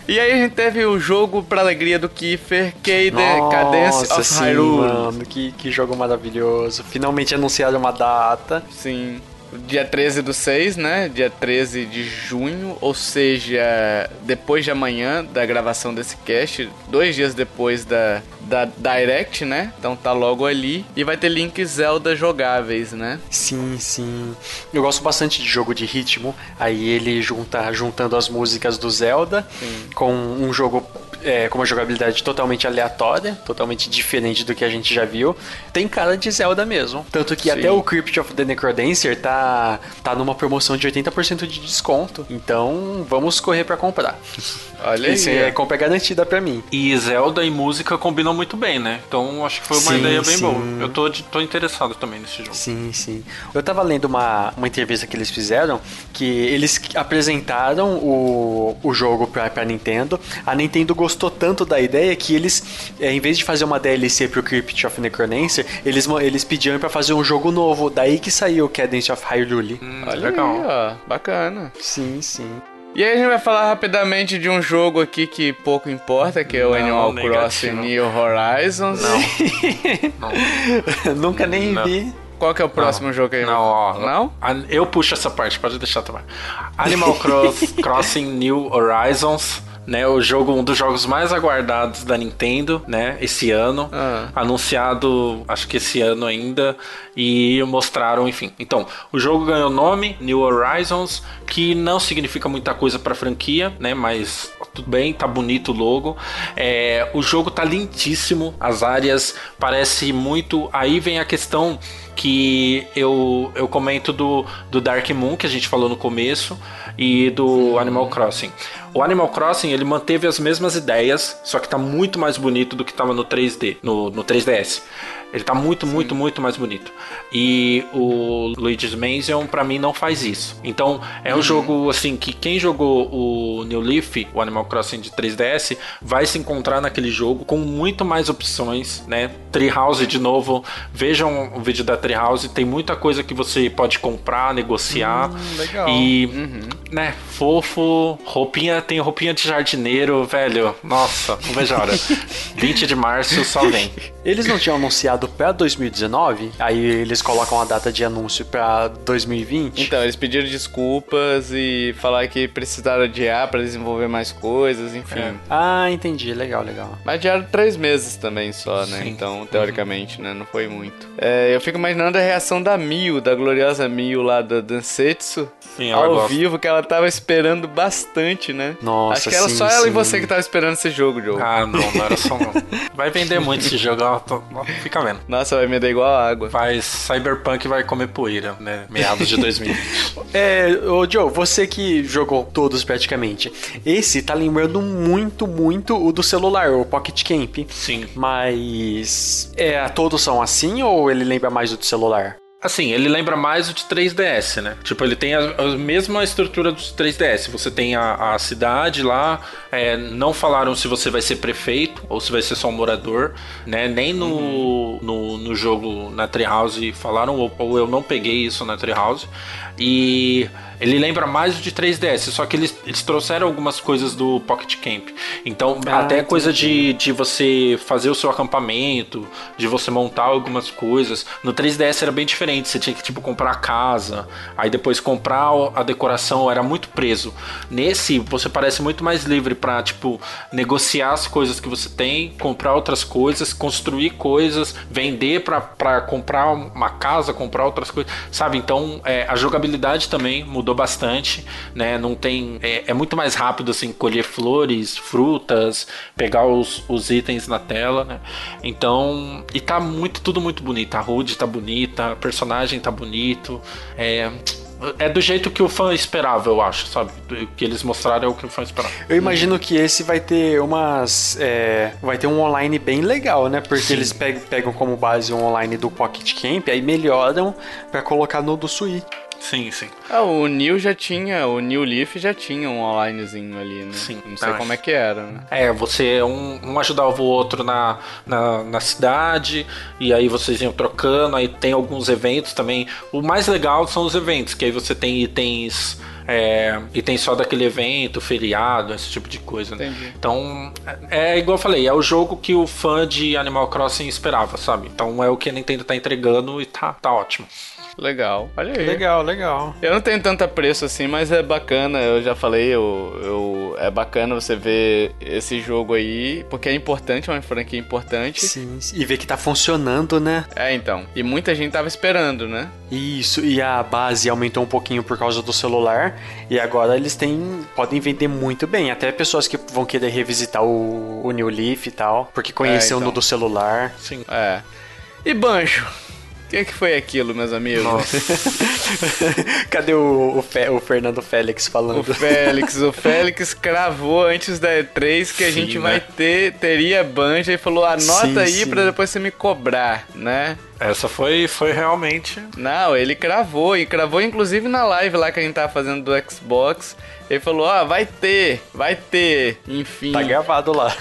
E aí a gente teve o jogo pra alegria do Kiefer, Cadence, Cadence of sim, Hyrule. mano, que, que jogo maravilhoso. Finalmente anunciaram uma data. Sim. Dia 13 do 6, né? Dia 13 de junho, ou seja, depois de amanhã da gravação desse cast, dois dias depois da, da Direct, né? Então tá logo ali. E vai ter link Zelda jogáveis, né? Sim, sim. Eu gosto bastante de jogo de ritmo. Aí ele junta juntando as músicas do Zelda com um jogo é, com uma jogabilidade totalmente aleatória, totalmente diferente do que a gente já viu. Tem cara de Zelda mesmo. Tanto que Sim. até o Crypt of the Necrodancer tá, tá numa promoção de 80% de desconto. Então vamos correr pra comprar. Olha Isso aí. é compra garantida pra mim. E Zelda e música combinam muito bem, né? Então acho que foi uma Sim, ideia bem sim. boa. Eu tô, tô interessado também nesse jogo. Sim, sim. Eu tava lendo uma, uma entrevista que eles fizeram que eles apresentaram o, o jogo pra, pra Nintendo. A Nintendo gostou tanto da ideia que eles, é, em vez de fazer uma DLC pro Crypt of Necromancer, eles, eles pediram pra fazer um jogo novo. Daí que saiu o Cadence of Hyrule. Hum, Olha legal. aí, ó. Bacana. Sim, sim. E aí a gente vai falar rapidamente de um jogo aqui que pouco importa, que é o Não, Animal negativo. Crossing New Horizons. Não. Não. Nunca nem Não. vi. Qual que é o próximo jogo aí? Não, ó. Não? Eu puxo essa parte, pode deixar também. Animal Cross- Crossing New Horizons. Né, o jogo, um dos jogos mais aguardados da Nintendo, né, esse ano, Ah. anunciado, acho que esse ano ainda, e mostraram, enfim. Então, o jogo ganhou nome, New Horizons, que não significa muita coisa pra franquia, né, mas tudo bem, tá bonito o logo. É, o jogo tá lindíssimo, as áreas parece muito. Aí vem a questão que eu, eu comento do, do Dark Moon, que a gente falou no começo, e do Animal Crossing. O Animal Crossing, ele manteve as mesmas ideias, só que tá muito mais bonito do que tava no 3D, no, no 3DS. Ele tá muito, muito, muito mais bonito. E o Luigi's Mansion, pra mim, não faz isso. Então, é um jogo, assim, que quem jogou o New Leaf, o Animal Crossing de 3DS, vai se encontrar naquele jogo com muito mais opções, né? Treehouse, de novo, vejam o vídeo da Treehouse, tem muita coisa que você pode comprar, negociar. legal. E, Uhum. né, fofo, roupinha, tem roupinha de jardineiro, velho. Nossa, não vejo a hora. 20 de março, só vem. Eles não tinham anunciado pra 2019? Aí eles colocam a data de anúncio pra 2020? Então, eles pediram desculpas e falaram que precisaram adiar pra desenvolver mais coisas, enfim. É. Ah, entendi. Legal, legal. Mas adiaram três meses também só, né? Sim. Então, teoricamente, né? Não foi muito. É, eu fico imaginando a reação da Mil, da gloriosa Mil lá da Dansetsu. Sim, ela ao gosta. vivo, que ela tava esperando bastante, né? Nossa, Acho que era sim, só ela e você que tava esperando esse jogo, Joe. Ah, não, não era só não. Vai vender muito esse jogo, ó, fica Nossa, vai me dar igual a água. Vai, Cyberpunk vai comer poeira, né? Meados de 2020. É, ô Joe, você que jogou todos praticamente, esse tá lembrando muito, muito o do celular, o Pocket Camp. Sim. Mas. É, todos são assim ou ele lembra mais do do celular? Assim, ele lembra mais o de 3DS, né? Tipo, ele tem a, a mesma estrutura dos 3DS. Você tem a, a cidade lá, é, não falaram se você vai ser prefeito ou se vai ser só um morador, né? Nem no, uhum. no, no, jogo na Treehouse falaram, ou, ou eu não peguei isso na Treehouse. E ele lembra mais de 3DS, só que eles, eles trouxeram algumas coisas do Pocket Camp. Então, ah, até entendi. coisa de, de você fazer o seu acampamento, de você montar algumas coisas. No 3DS era bem diferente, você tinha que tipo comprar a casa, aí depois comprar a decoração, era muito preso. Nesse, você parece muito mais livre para tipo negociar as coisas que você tem, comprar outras coisas, construir coisas, vender para comprar uma casa, comprar outras coisas, sabe? Então, é, a jogabilidade também mudou mudou bastante, né? Não tem. É, é, muito mais rápido assim colher flores, frutas, pegar os, os itens na tela, né? Então. E tá muito, tudo muito bonito. A Rude tá bonita, a personagem tá bonito. É é do jeito que o fã esperava, eu acho, sabe? O que eles mostraram é o que o fã esperava. Eu imagino que esse vai ter umas. É, vai ter um online bem legal, né? Porque Sim. eles pegam, pegam como base um online do Pocket Camp, aí melhoram para colocar no do Switch. Sim, sim. Ah, o New já tinha, o New Leaf já tinha um onlinezinho ali, né? Sim. Não sei como é que era, né? É, você um, um ajudava o outro na, na, na, cidade, e aí vocês iam trocando, aí tem alguns eventos também. O mais legal são os eventos, que aí você tem itens. É, e tem só daquele evento, feriado, esse tipo de coisa. Né? Então, é, é igual eu falei, é o jogo que o fã de Animal Crossing esperava, sabe? Então é o que a Nintendo tá entregando e tá, tá ótimo. Legal. Olha aí. Legal, legal. Eu não tenho tanta preço assim, mas é bacana. Eu já falei, eu, eu, é bacana você ver esse jogo aí, porque é importante, é uma franquia importante. Sim, e ver que tá funcionando, né? É, então. E muita gente tava esperando, né? Isso, e a base aumentou um pouquinho por causa do celular. E agora eles têm. podem vender muito bem. Até pessoas que vão querer revisitar o, o New Leaf e tal. Porque conheceu é, então. no do celular. Sim. É. E Banjo? O que, é que foi aquilo, meus amigos? Cadê o, o, Fe, o, Fernando Félix falando? O Félix, o Félix cravou antes da E3 que a gente né? vai ter, teria banja e falou: anota sim, aí sim. pra depois você me cobrar, né? Essa foi, foi realmente. Não, ele cravou, e cravou inclusive na live lá que a gente tava fazendo do Xbox. Ele falou: Ah, vai ter, vai ter, enfim. Tá gravado lá.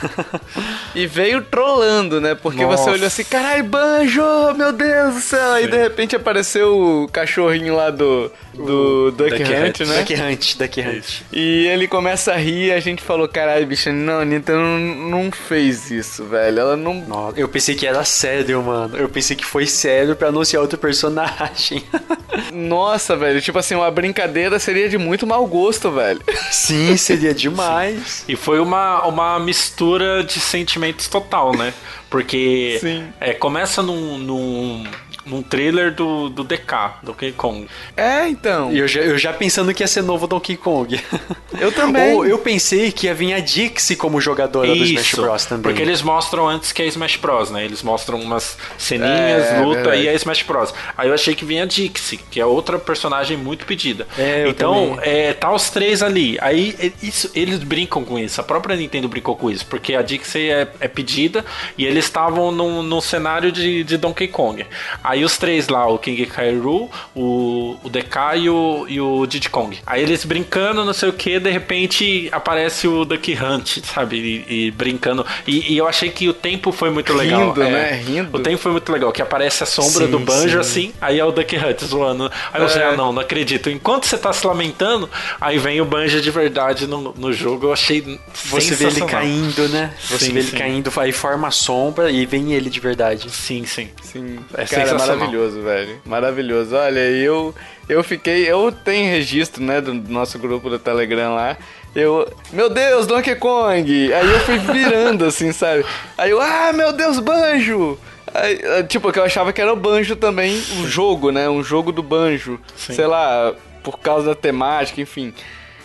e veio trollando, né? Porque Nossa. você olhou assim: Carai, banjo, meu Deus do céu. Sim. E de repente apareceu o cachorrinho lá do, do Duck, Duck Hunt, Hunt, né? Duck Hunt, Duck Hunt. E ele começa a rir e a gente falou: Caralho, bicho, não, a Nintendo não fez isso, velho. Ela não. Nossa, eu pensei que era sério, mano. Eu pensei que foi sério pra anunciar outro personagem. Nossa, velho. Tipo assim, uma brincadeira seria de muito mau gosto, velho. Sim, seria demais. E foi uma, uma mistura de sentimentos total, né? Porque é, começa num, num num trailer do, do DK, Donkey Kong. É, então. Eu já, eu já pensando que ia ser novo Donkey Kong. Eu também. Ou eu pensei que ia vir a Dixie como jogadora Isso, do Smash Bros. também. Porque eles mostram antes que é Smash Bros, né? Eles mostram umas ceninhas, é, luta é e é Smash Bros. Aí eu achei que vinha a Dixie, que é outra personagem muito pedida. É, então, é, tá os três ali. Aí isso, eles brincam com isso. A própria Nintendo brincou com isso, porque a Dixie é, é pedida e eles estavam num, num cenário de, de Donkey Kong. Aí Aí os três lá, o King K. Rool, o, o DK e o, e o Diddy Kong. Aí eles brincando, não sei o que, de repente aparece o Duck Hunt, sabe? E, e brincando. E, e, eu achei que o tempo foi muito legal. Rindo, é, né? Rindo. O tempo foi muito legal, que aparece a sombra sim, do banjo sim. assim, aí é o Duck Hunt zoando. Aí eu falei, é. ah não, não acredito. Enquanto você tá se lamentando, aí vem o banjo de verdade no, no jogo. Eu achei Você vê ele caindo, né? Você sim, vê ele caindo, aí forma a sombra e vem ele de verdade. Sim, sim. Sim. É Cara, maravilhoso, velho. Maravilhoso. Olha, eu eu fiquei, eu tenho registro, né, do nosso grupo do Telegram lá. Eu, meu Deus, Donkey Kong. Aí eu fui virando assim, sabe? Aí eu, ah, meu Deus, Banjo. Aí, ah, tipo, que eu achava que era o Banjo também, um jogo, né? Um jogo do Banjo. Sim. Sei lá, por causa da temática, enfim.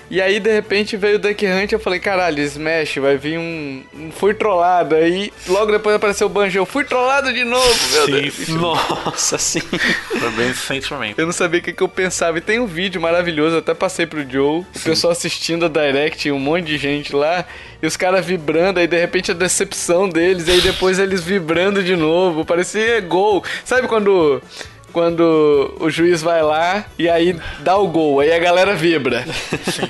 E aí, de repente, veio o Duck Hunt e eu falei, caralho, Smash, vai vir um, um. Fui trollado. Aí, logo depois apareceu o Banjo. Eu fui trollado de novo, meu sim, Deus. Sim. Nossa, sim. Foi bem recentemente. Eu não sabia o que, que eu pensava. E tem um vídeo maravilhoso, eu até passei pro Joe. O pessoal assistindo a Direct, um monte de gente lá. E os caras vibrando, aí de repente a decepção deles. Aí depois eles vibrando de novo. Parecia gol. Sabe quando quando o juiz vai lá e aí dá o gol, aí a galera vibra.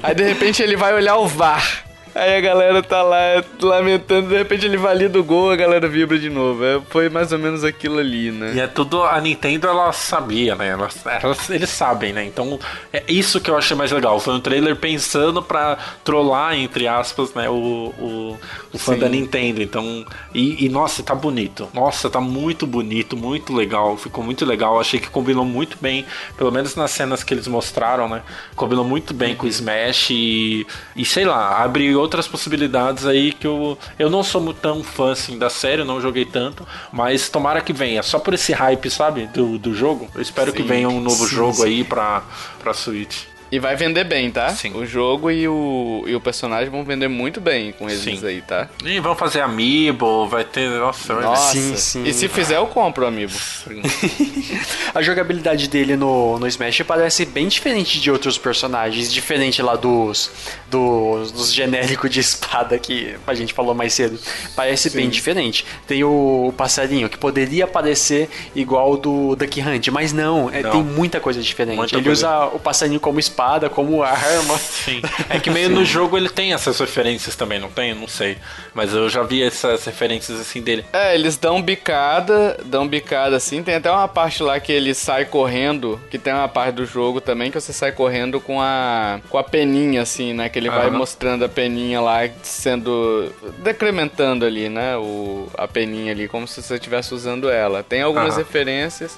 Aí de repente ele vai olhar o VAR. Aí a galera tá lá lamentando, de repente ele valida o gol, a galera vibra de novo. É, foi mais ou menos aquilo ali, né? E é tudo. A Nintendo ela sabia, né? Ela, elas, eles sabem, né? Então é isso que eu achei mais legal. Foi um trailer pensando pra trollar, entre aspas, né? O, o, o fã Sim. da Nintendo. Então. E, e, nossa, tá bonito. Nossa, tá muito bonito, muito legal. Ficou muito legal. Achei que combinou muito bem, pelo menos nas cenas que eles mostraram, né? Combinou muito bem uhum. com o Smash e, e sei lá, abriu outras possibilidades aí que eu, eu não sou tão fã assim da série, não joguei tanto, mas tomara que venha, só por esse hype, sabe, do, do jogo. Eu espero sim, que venha um novo sim, jogo sim. aí pra, pra Switch. E vai vender bem, tá? Sim. O jogo e o, e o personagem vão vender muito bem com eles sim. aí, tá? E vão fazer amiibo, vai ter. Nossa, Nossa. Sim, sim. E se fizer, eu compro o amiibo. a jogabilidade dele no, no Smash parece bem diferente de outros personagens, diferente lá dos, dos, dos genéricos de espada que a gente falou mais cedo. Parece sim. bem diferente. Tem o, o, passarinho que poderia parecer igual do Duck Hunt, mas não, é, não. tem muita coisa diferente. Muita Ele coisa. usa o passarinho como espada espada, como arma. Sim. É que meio Sim. no jogo ele tem essas referências também, não tem? Não sei. Mas eu já vi essas referências assim dele. É, eles dão bicada, dão bicada assim. Tem até uma parte lá que ele sai correndo, que tem uma parte do jogo também que você sai correndo com a com a peninha assim, né, que ele uhum. vai mostrando a peninha lá sendo decrementando ali, né, o a peninha ali como se você estivesse usando ela. Tem algumas uhum. referências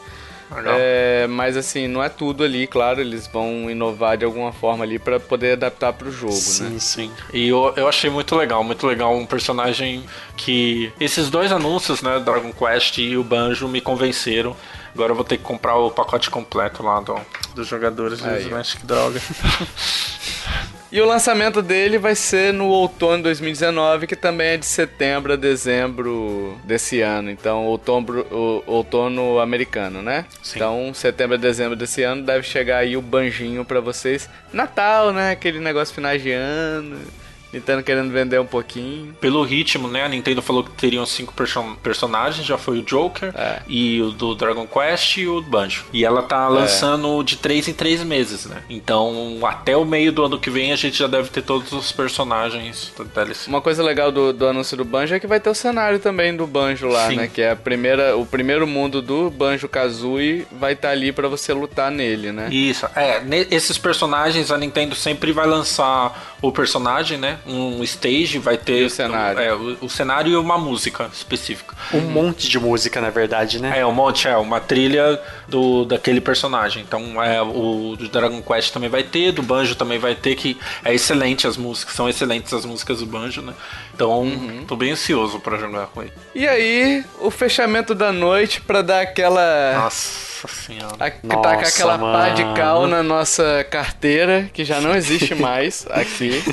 é, mas assim, não é tudo ali, claro, eles vão inovar de alguma forma ali para poder adaptar para o jogo, sim, né? Sim, sim. E eu, eu achei muito legal, muito legal um personagem que esses dois anúncios, né, Dragon Quest e o Banjo me convenceram. Agora eu vou ter que comprar o pacote completo lá do, dos jogadores de Smash, que droga. E o lançamento dele vai ser no outono de 2019, que também é de setembro a dezembro desse ano. Então, outono, outono americano, né? Sim. Então, setembro a dezembro desse ano deve chegar aí o banjinho para vocês. Natal, né? Aquele negócio final de ano. Nintendo querendo vender um pouquinho. Pelo ritmo, né? A Nintendo falou que teriam cinco person personagens, já foi o Joker, é. e o do Dragon Quest e o Banjo. E ela tá lançando é. de três em três meses, né? Então, até o meio do ano que vem, a gente já deve ter todos os personagens DLC. Uma coisa legal do, do anúncio do Banjo é que vai ter o cenário também do Banjo lá, Sim. né? Que é a primeira, o primeiro mundo do Banjo Kazooie vai estar tá ali para você lutar nele, né? Isso. É, esses personagens a Nintendo sempre vai lançar o personagem, né? Um stage, vai ter e o cenário. É, o, o, cenário e uma música específica. Um monte de música, na verdade, né? É, um monte, é, uma trilha do, daquele personagem. Então, é, o do Dragon Quest também vai ter, do Banjo também vai ter, que é excelente as músicas, são excelentes as músicas do Banjo, né? Então, uhum. tô bem ansioso para jogar com ele. E aí, o fechamento da noite para dar aquela. Nossa senhora. A, Nossa, tá com aquela mano. pá de cal na nossa carteira, que já não existe mais aqui.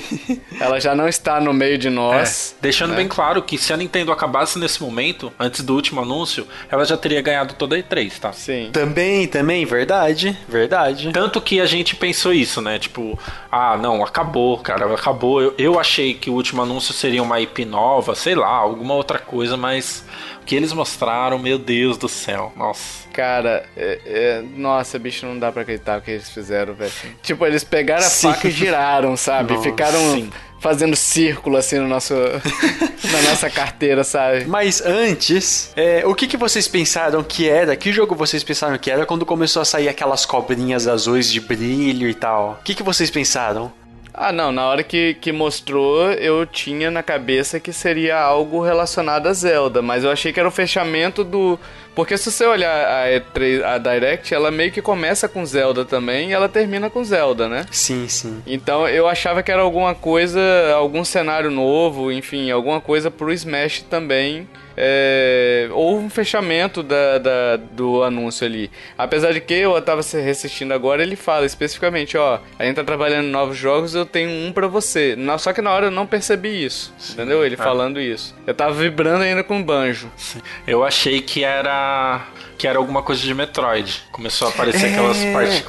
Ela já não está no meio de nós. É, deixando né? bem claro que se a Nintendo acabasse nesse momento, antes do último anúncio, ela já teria ganhado toda a E3, tá? Sim. Também, também, verdade, verdade. Tanto que a gente pensou isso, né? Tipo, ah, não, acabou, cara, acabou. Eu, eu achei que o último anúncio seria uma IP nova, sei lá, alguma outra coisa, mas que eles mostraram, meu Deus do céu, nossa. Cara, é, é, nossa, bicho, não dá pra acreditar o que eles fizeram, velho. Tipo, eles pegaram a sim. faca e giraram, sabe? Nossa, Ficaram sim. fazendo círculo assim no nosso, na nossa carteira, sabe? Mas antes, é, o que, que vocês pensaram que era? Que jogo vocês pensaram que era quando começou a sair aquelas cobrinhas azuis de brilho e tal? O que, que vocês pensaram? Ah, não, na hora que, que mostrou, eu tinha na cabeça que seria algo relacionado a Zelda, mas eu achei que era o fechamento do. Porque se você olhar a, E3, a Direct, ela meio que começa com Zelda também e ela termina com Zelda, né? Sim, sim. Então eu achava que era alguma coisa, algum cenário novo, enfim, alguma coisa pro Smash também é, houve um fechamento da, da, do anúncio ali. Apesar de que eu tava assistindo agora, ele fala especificamente, ó, a gente tá trabalhando em novos jogos, eu tenho um para você. Só que na hora eu não percebi isso, Sim. entendeu? Ele ah. falando isso. Eu tava vibrando ainda com o banjo. Sim. Eu achei que era que era alguma coisa de Metroid. Começou a aparecer É. aquelas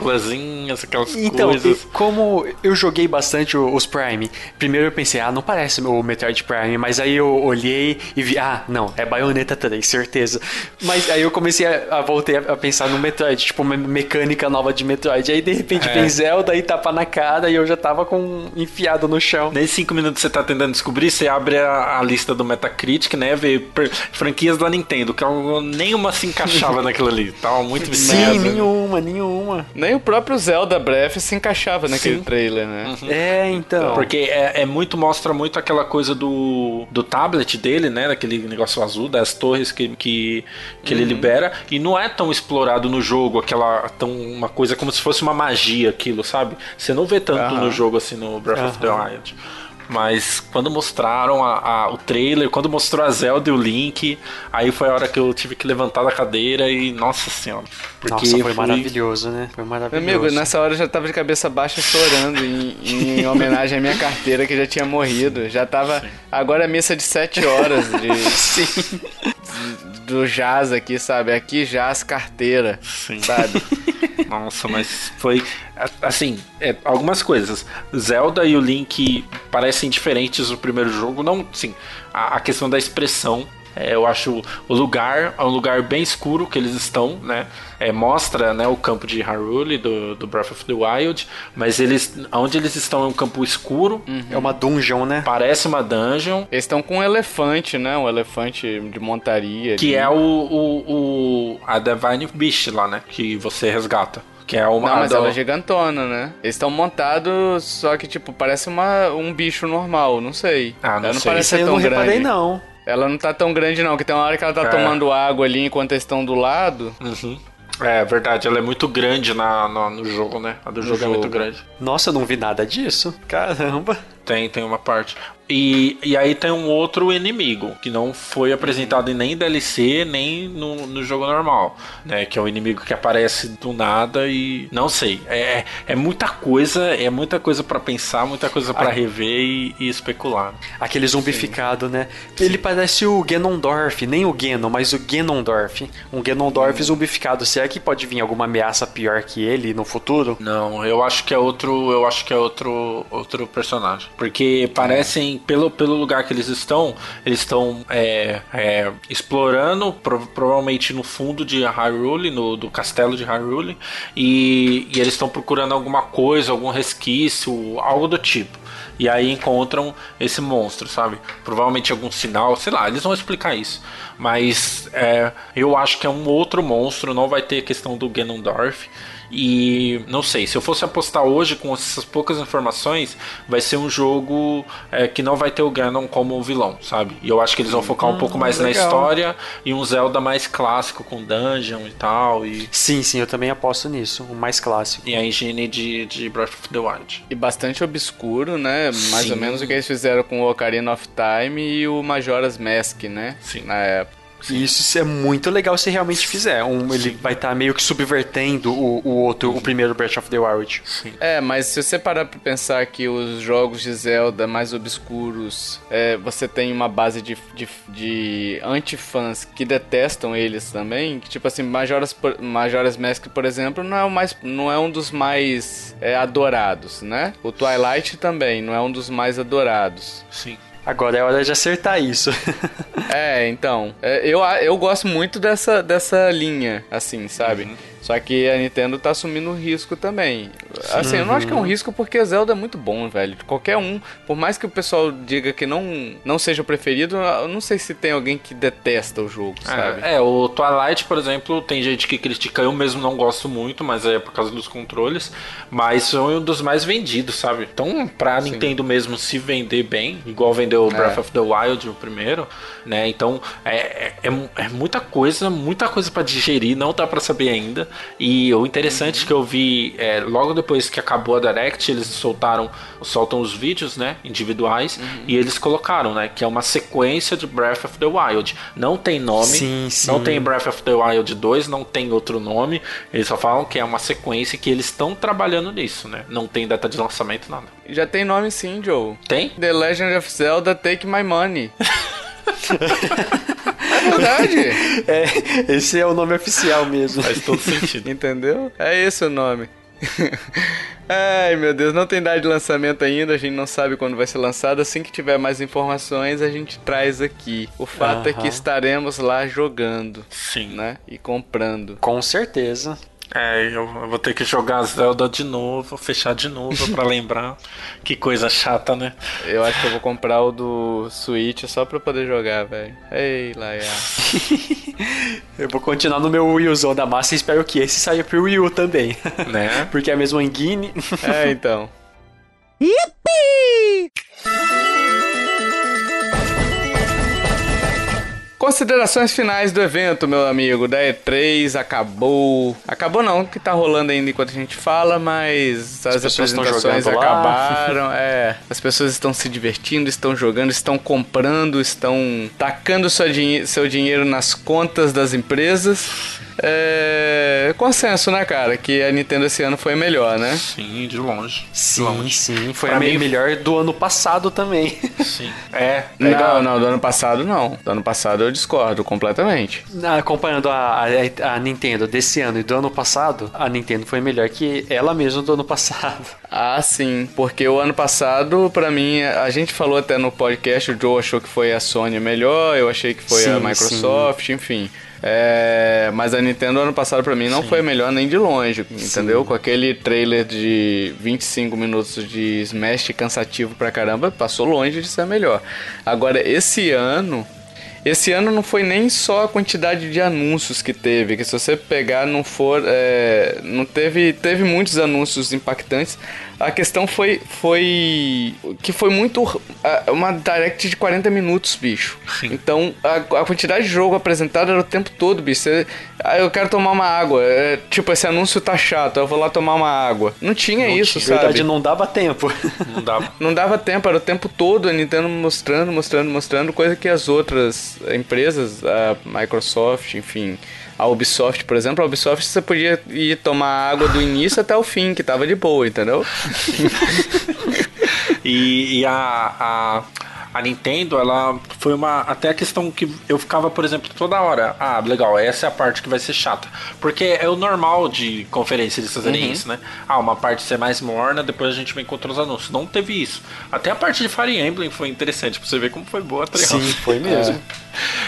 partículazinhas, aquelas Então, coisas. e como eu joguei bastante os Prime, primeiro eu pensei, ah, não parece o Metroid Prime, mas aí eu olhei e vi, ah, não, é Bayonetta 3, certeza. Mas aí eu comecei a, a voltei a, pensar no Metroid, tipo, uma mecânica nova de Metroid. Aí de repente É. vem Zelda e tapa na cara e eu já tava com enfiado no chão. Nem cinco minutos você tá tentando descobrir, você abre a, a lista do Metacritic, né? Vê per- franquias da Nintendo, que ela- nenhuma se encaixava naquilo ali. Tava muito Sim, merda. nenhuma, nenhuma. Nem o próprio Zelda Breath se encaixava naquele Sim. trailer, né? É, então. Porque é, é muito, mostra muito aquela coisa do, do tablet dele, né? Daquele negócio azul, das torres que, que, que ele libera. E não é tão explorado no jogo, aquela. Tão, uma coisa como se fosse uma magia aquilo, sabe? Você não vê tanto Aham. no jogo assim no Breath of the. Wild. Mas quando mostraram a- a- o trailer, quando mostrou a Zelda e o Link, aí foi a hora que eu tive que levantar da cadeira e, nossa senhora. Porque Nossa, foi fui- maravilhoso, né? Foi Meu maravilhoso. amigo, nessa hora eu já tava de cabeça baixa chorando em, em homenagem à minha carteira que já tinha morrido. Já tava. Agora é missa de 7 horas de, Sim. Do jazz aqui, sabe? Aqui jazz carteira, Sim. sabe? Nossa, mas foi assim, é, algumas coisas. Zelda e o Link parecem diferentes do primeiro jogo, não, sim, a, a questão da expressão. É, eu acho o lugar é um lugar bem escuro que eles estão, né? É, mostra né, o campo de Hyrule do, do Breath of the Wild, mas eles, onde eles estão é um campo escuro, É uma dungeon, né? parece uma dungeon, Eles estão com um elefante, né? Um elefante de montaria. que ali. é o, o, o a Divine Beast lá, né? Que você resgata. Que é uma Não, mas da- ela é gigantona, né? Eles estão montados, só que, tipo, parece uma, um bicho normal, não sei. Ah, não ela não sei. parece ser eu tão não grande. reparei, não. Ela não tá tão grande, não, que tem uma hora que ela tá É. tomando água ali enquanto eles estão do lado. Uhum. É verdade, ela é muito grande na, na- no jogo, né? A do jogo, é jogo. muito grande. Nossa, eu não vi nada disso. Caramba. Tem, tem uma parte. E, e aí tem um outro inimigo, que não foi apresentado em nem DLC, nem no, no jogo normal, né? Que é o inimigo que aparece do nada e... Não sei, é, é muita coisa, é muita coisa pra pensar, muita coisa pra rever e, e especular. Aquele zumbificado, né? Ele parece o Ganondorf, nem o Ganon, mas o Ganondorf. Um Ganondorf zumbificado. Será que pode vir alguma ameaça pior que ele no futuro? Não, eu acho que é outro, eu acho que é outro, outro personagem, porque parecem pelo, pelo lugar que eles estão, eles estão é, é, explorando, pro- provavelmente no fundo de Hyrule, no do castelo de Hyrule, e, e eles estão procurando alguma coisa, algum resquício, algo do tipo. E aí encontram esse monstro, sabe? Provavelmente algum sinal, sei lá, eles vão explicar isso. Mas é, eu acho que é um outro monstro, não vai ter a questão do Ganondorf. E não sei, se eu fosse apostar hoje com essas poucas informações, vai ser um jogo é, que não vai ter o Ganon como vilão, sabe? E eu acho que eles vão focar um pouco mais na legal. história e um Zelda mais clássico com dungeon e tal. E, Sim, sim, eu também aposto nisso. O mais clássico. e a engine de, de Breath of the Wild. E bastante obscuro, né? Mais Sim. ou menos o que eles fizeram com o Ocarina of Time e o Majora's Mask, né? Sim. Na época. E isso é muito legal se realmente fizer. Um, ele vai estar meio que subvertendo o, o outro, o primeiro Breath of the Wild. Sim. É, mas se você parar pra pensar que os jogos de Zelda mais obscuros, é, você tem uma base de, de, de anti-fãs que detestam eles também. que, Tipo assim, Majora's, Majora's Mask, por exemplo, não é, o mais, não é um dos mais é, adorados, né? O Twilight também não é um dos mais adorados. Sim. Agora é hora de acertar isso. É, então. é, eu, eu gosto muito dessa, dessa linha, assim, sabe? Uhum. Só que a Nintendo tá assumindo o risco também. Assim, eu não acho que é um risco porque Zelda é muito bom, velho. Qualquer um, por mais que o pessoal diga que não, não seja o preferido, eu não sei se tem alguém que detesta o jogo, sabe? É, é, o Twilight, por exemplo, tem gente que critica, eu mesmo não gosto muito, mas é por causa dos controles. Mas foi um dos mais vendidos, sabe? Então, pra Sim. Nintendo mesmo se vender bem, igual vendeu o É. Breath of the Wild, o primeiro, né? Então, é, é, é- é muita coisa, muita coisa pra digerir, não dá pra saber ainda. E o interessante Uhum. que eu vi, é, logo depois que acabou a Direct, eles soltaram, soltam os vídeos, né? Individuais, Uhum. e eles colocaram, né? Que é uma sequência de Breath of the Wild. Não tem nome, Sim, sim. não tem Breath of the Wild 2, não tem outro nome. Eles só falam que é uma sequência que eles estão trabalhando nisso, né? Não tem data de lançamento, nada. Já tem nome sim, Joe. Tem? The Legend of Zelda Take My Money. verdade. É, esse é o nome oficial mesmo. Faz todo sentido. Entendeu? É esse o nome. Ai, meu Deus, não tem data de lançamento ainda, a gente não sabe quando vai ser lançado. Assim que tiver mais informações, a gente traz aqui. O fato é que estaremos lá jogando, Sim. né? E comprando. Com certeza. É, eu vou ter que jogar Zelda de novo, fechar de novo pra lembrar. Que coisa chata, né? Eu acho que eu vou comprar o do Switch só pra poder jogar, velho. Ei, Laia. Eu vou continuar no meu Wii Uzão da massa e espero que esse saia pro Wii U também. Né? Porque é a mesma engine. É, então. Considerações finais do evento, meu amigo. Da E3 acabou. Acabou não, que tá rolando ainda enquanto a gente fala, mas as, As pessoas estão apresentações jogando lá. acabaram. É, as pessoas estão se divertindo, estão jogando, estão comprando, estão tacando seu, dinhe- seu dinheiro nas contas das empresas. É, consenso, né, cara? Que a Nintendo esse ano foi melhor, né? Sim, de longe. Sim, sim. Foi Pra a me- mim- melhor do ano passado também. Sim. É, Não, legal. não, do ano passado não. Do ano passado eu discordo completamente. Acompanhando a, a, a Nintendo desse ano e do ano passado, a Nintendo foi melhor que ela mesma do ano passado. Ah, sim, porque o ano passado, pra mim, a gente falou até no podcast, o Joe achou que foi a Sony melhor, eu achei que foi a Sim, Microsoft, enfim. É, mas a Nintendo ano passado pra mim não foi melhor nem de longe, entendeu? Com aquele trailer de 25 minutos de Smash cansativo pra caramba, passou longe de ser melhor. Agora, esse ano, esse ano não foi nem só a quantidade de anúncios que teve, que se você pegar não for, é, não teve, teve muitos anúncios impactantes. A questão foi, foi que foi muito uma direct de 40 minutos, bicho. Sim. Então a, a quantidade de jogo apresentado era o tempo todo, bicho. Você, ah, eu quero tomar uma água. É, tipo, esse anúncio tá chato, eu vou lá tomar uma água. Não tinha isso, Na sabe? verdade, não dava tempo. Não dá. Não dava tempo, era o tempo todo a Nintendo mostrando, mostrando, mostrando, coisa que as outras empresas, a Microsoft, enfim, a Ubisoft, por exemplo, a Ubisoft você podia ir tomar água do início até o fim, que tava de boa, entendeu? E, e a, a, a Nintendo, ela foi uma. Até a questão que eu ficava, por exemplo, toda hora. Ah, legal, essa é a parte que vai ser chata. Porque é o normal de conferência eles fazerem isso, né? Ah, uma parte ser mais morna, depois a gente vem contra os anúncios. Não teve isso. Até a parte de Fire Emblem foi interessante, pra você ver como foi boa a Treehouse. foi mesmo.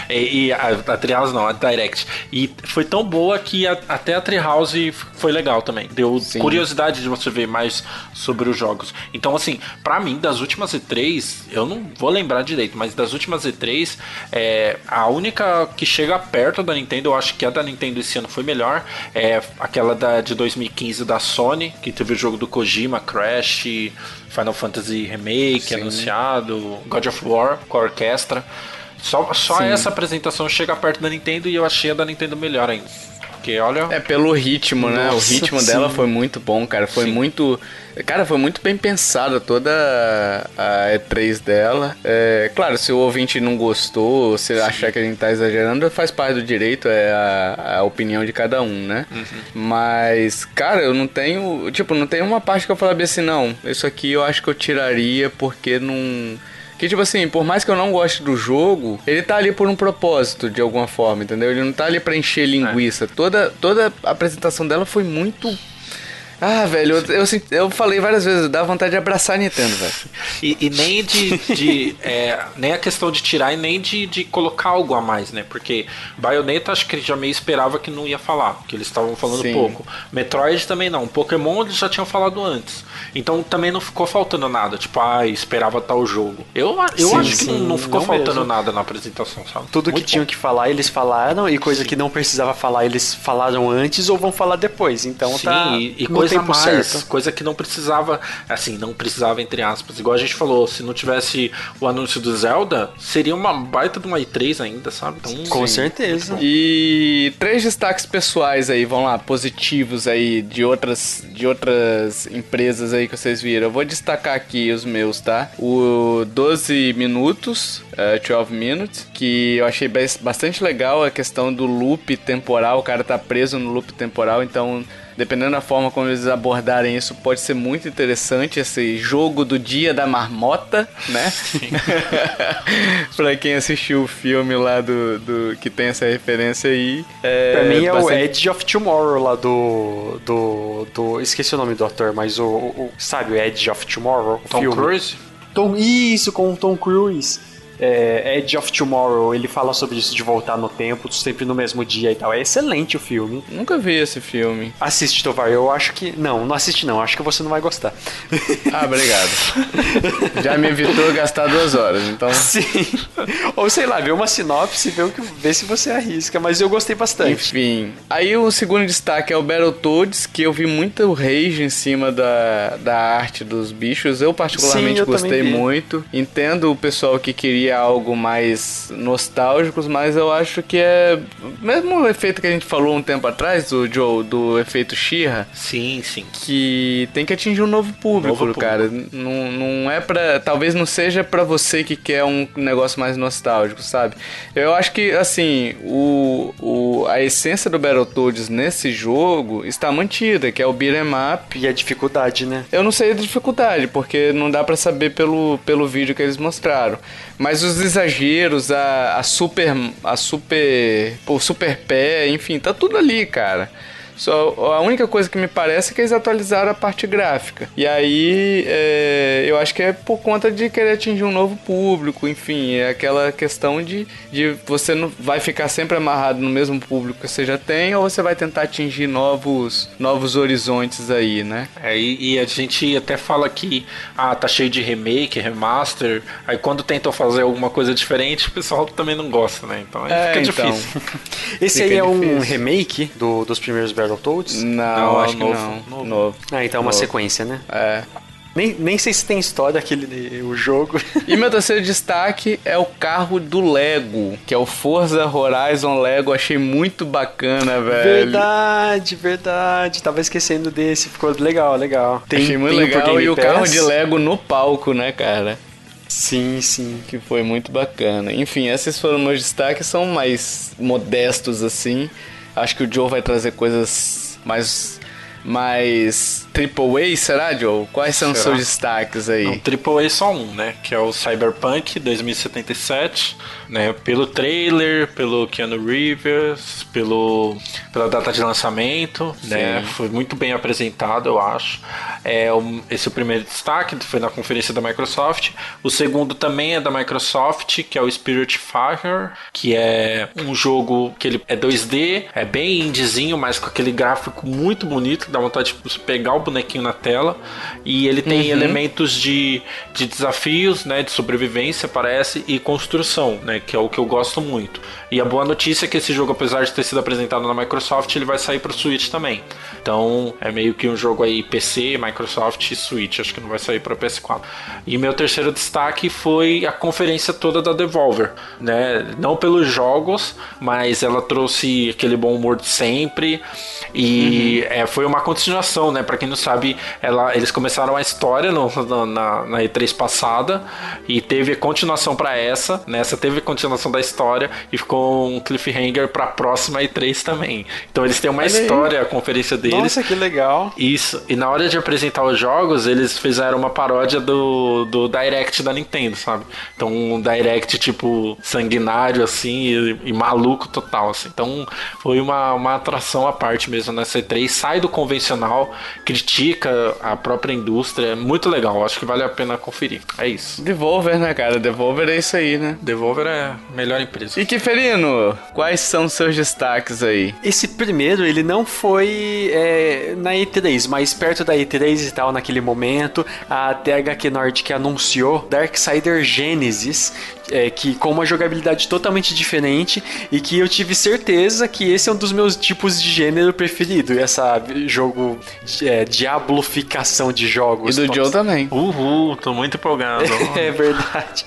E, e a, a Treehouse não, a Direct. E foi tão boa que a- até a Treehouse foi legal também. Deu Sim. curiosidade de você ver mais sobre os jogos. Então, assim, pra mim, das últimas E3, eu não vou lembrar direito, mas das últimas E3, é, a única que chega perto da Nintendo, eu acho que a da Nintendo esse ano foi melhor, é aquela da, de 2015 da Sony, que teve o jogo do Kojima, Crash, Final Fantasy Remake Sim. anunciado, God of War com a orquestra. Só, só Sim. essa apresentação chega perto da Nintendo e eu achei a da Nintendo melhor ainda. Porque olha. É pelo ritmo, né? Nossa, o ritmo dela sim. foi muito bom, cara. Foi Sim. muito. Cara, foi muito bem pensada toda a E3 dela. É, claro, se o ouvinte não gostou, se achar que a gente tá exagerando, faz parte do direito, é a, a opinião de cada um, né? Mas, cara, eu não tenho. Tipo, não tem uma parte que eu falaria assim, não, isso aqui eu acho que eu tiraria porque não. Que, tipo assim, por mais que eu não goste do jogo, ele tá ali por um propósito, de alguma forma, entendeu? Ele não tá ali pra encher linguiça. Toda, toda a apresentação dela foi muito. Ah, velho, eu, eu, eu falei várias vezes, dá vontade de abraçar a Nintendo, velho. E, e nem de. de, é, nem a questão de tirar e nem de, de colocar algo a mais, né? Porque Bayonetta acho que ele já meio esperava que não ia falar, que eles estavam falando Sim. pouco. Metroid também não. Pokémon eles já tinham falado antes. Então também não ficou faltando nada. Tipo, ah, esperava tal jogo. Eu, eu Sim, acho que sim, não, não ficou não faltando mesmo. nada na apresentação, sabe? Tudo que Muito tinham bom. que falar, eles falaram, e coisa que não precisava falar, eles falaram antes ou vão falar depois. Então Sim, tá e, e no coisa a mais, certo. coisa que não precisava, assim, não precisava entre aspas. Igual a gente falou, se não tivesse o anúncio do Zelda, seria uma baita de uma E3 ainda, sabe? Então, Com sim. certeza. E três destaques pessoais aí, vão lá, positivos aí, de outras, de outras empresas aí que vocês viram. Eu vou destacar aqui os meus, tá? O 12 minutos, uh, 12 Minutes, que eu achei bastante legal a questão do loop temporal, o cara tá preso no loop temporal, então dependendo da forma como eles abordarem isso, pode ser muito interessante esse jogo do dia da marmota, né? pra quem assistiu o filme lá do, do que tem essa referência aí. É, pra mim é bastante... o Edge of Tomorrow lá do, do, do. Esqueci o nome do ator, mas o. o sabe o Edge of Tomorrow? Tom filme. Cruise? Tom, isso, com o Tom Cruise é, Edge of Tomorrow, ele fala sobre isso de voltar no tempo, sempre no mesmo dia e tal. É excelente o filme. Nunca vi esse filme. Assiste, Tovar. Eu acho que. Não, não assiste não. Acho que você não vai gostar. Ah, obrigado. Já me evitou gastar duas horas, então. Sim. Ou sei lá, ver uma sinopse e ver, ver se você arrisca. Mas eu gostei bastante. Enfim. Aí o segundo destaque é o Battletoads, que eu vi muito rage em cima da, da arte dos bichos. Eu, particularmente, Sim, eu gostei muito. Entendo o pessoal que queria algo mais nostálgico, mas eu acho que é mesmo o efeito que a gente falou um tempo atrás do Joe, do efeito Shira. Sim, sim. Que tem que atingir um novo público, novo cara. Público. Não, não é para, talvez não seja para você que quer um negócio mais nostálgico, sabe? Eu acho que assim, o, o a essência do Battletoads nesse jogo está mantida, que é o beat'em up e a dificuldade, né? Eu não sei a dificuldade, porque não dá para saber pelo, pelo vídeo que eles mostraram. Mas os exageros, a, a super. A super. O super pé, enfim, tá tudo ali, cara. Só a única coisa que me parece é que eles atualizaram a parte gráfica. E aí é, eu acho que é por conta de querer atingir um novo público, enfim, é aquela questão de, de você não vai ficar sempre amarrado no mesmo público que você já tem, ou você vai tentar atingir novos, novos horizontes aí, né? É, e, e a gente até fala que ah, tá cheio de remake, remaster. Aí quando tentam fazer alguma coisa diferente, o pessoal também não gosta, né? Então aí é, fica então. difícil. Esse fica aí é difícil. um remake do, dos primeiros Battletoads? Não, não acho novo, que não. Novo. novo. Ah, então é uma sequência, né? É. Nem, nem sei se tem história aquele o jogo. E meu terceiro destaque é o carro do Lego, que é o Forza Horizon Lego. Achei muito bacana, velho. Verdade, verdade. Tava esquecendo desse. Ficou legal, legal. Tem, Achei muito legal. E o carro de Lego no palco, né, cara? Sim, sim. Que foi muito bacana. Enfim, esses foram meus destaques. São mais modestos, assim. Acho que o Joe vai trazer coisas mais mais Triple A, será, Joe? Quais são os seus destaques aí? Não, Triple A só um, né? Que é o Cyberpunk 2077, né? Pelo trailer, pelo Keanu Reeves, pelo, pela data de lançamento, né? Sim. né? Foi muito bem apresentado, eu acho. É, um, esse é o primeiro destaque, foi na conferência da Microsoft. O segundo também é da Microsoft, que é o Spirit Fire, que é um jogo que ele é 2D, é bem indiezinho, mas com aquele gráfico muito bonito, dá vontade de você pegar o bonequinho na tela. E ele tem uhum. elementos de, de desafios, né, de sobrevivência, parece, e construção, né, que é o que eu gosto muito. E a boa notícia é que esse jogo, apesar de ter sido apresentado na Microsoft, ele vai sair para o Switch também. Então é meio que um jogo aí PC, Microsoft e Switch. Acho que não vai sair para PS4. E meu terceiro destaque foi a conferência toda da Devolver, né? Não pelos jogos, mas ela trouxe aquele bom humor de sempre e uhum. é, foi uma continuação, né? Para quem não sabe, ela, eles começaram a história no, na, na E3 passada e teve continuação para essa. Nessa né? teve continuação da história e ficou com um cliffhanger pra próxima E3 também. Então eles têm uma Olha história, aí. a conferência deles. Nossa, que legal. Isso. E na hora de apresentar os jogos, eles fizeram uma paródia do, do Direct da Nintendo, sabe? Então um Direct tipo sanguinário assim e, e maluco total, assim. Então foi uma, uma atração à parte mesmo nessa E3. Sai do convencional, critica a própria indústria. É muito legal. Acho que vale a pena conferir. É isso. Devolver, né, cara? Devolver é isso aí, né? Devolver é a melhor empresa. E que feliz Marino, quais são seus destaques aí? Esse primeiro, ele não foi é, na E3, mas perto da E3 e tal, naquele momento, a THQ Nordic anunciou Darksider Genesis, é, que com uma jogabilidade totalmente diferente e que eu tive certeza que esse é um dos meus tipos de gênero preferido, essa jogo é, diabloficação de jogos. E do Joe também. Uhul, tô muito empolgado. é verdade.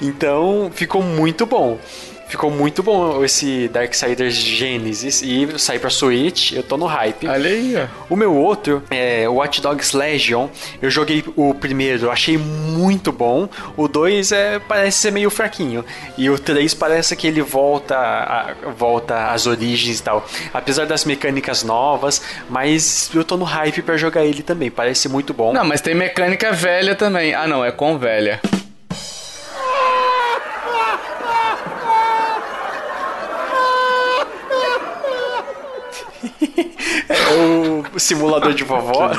Então, ficou muito bom ficou muito bom esse Darksiders Genesis e sair pra Switch, eu tô no hype. Olha aí, ó. O meu outro é Watch Dogs Legion. Eu joguei o primeiro, achei muito bom. O 2 é, parece ser meio fraquinho. E o 3 parece que ele volta, a, volta às origens e tal. Apesar das mecânicas novas, mas eu tô no hype para jogar ele também. Parece muito bom. Não, mas tem mecânica velha também. Ah, não, é com velha. é o simulador de vovó.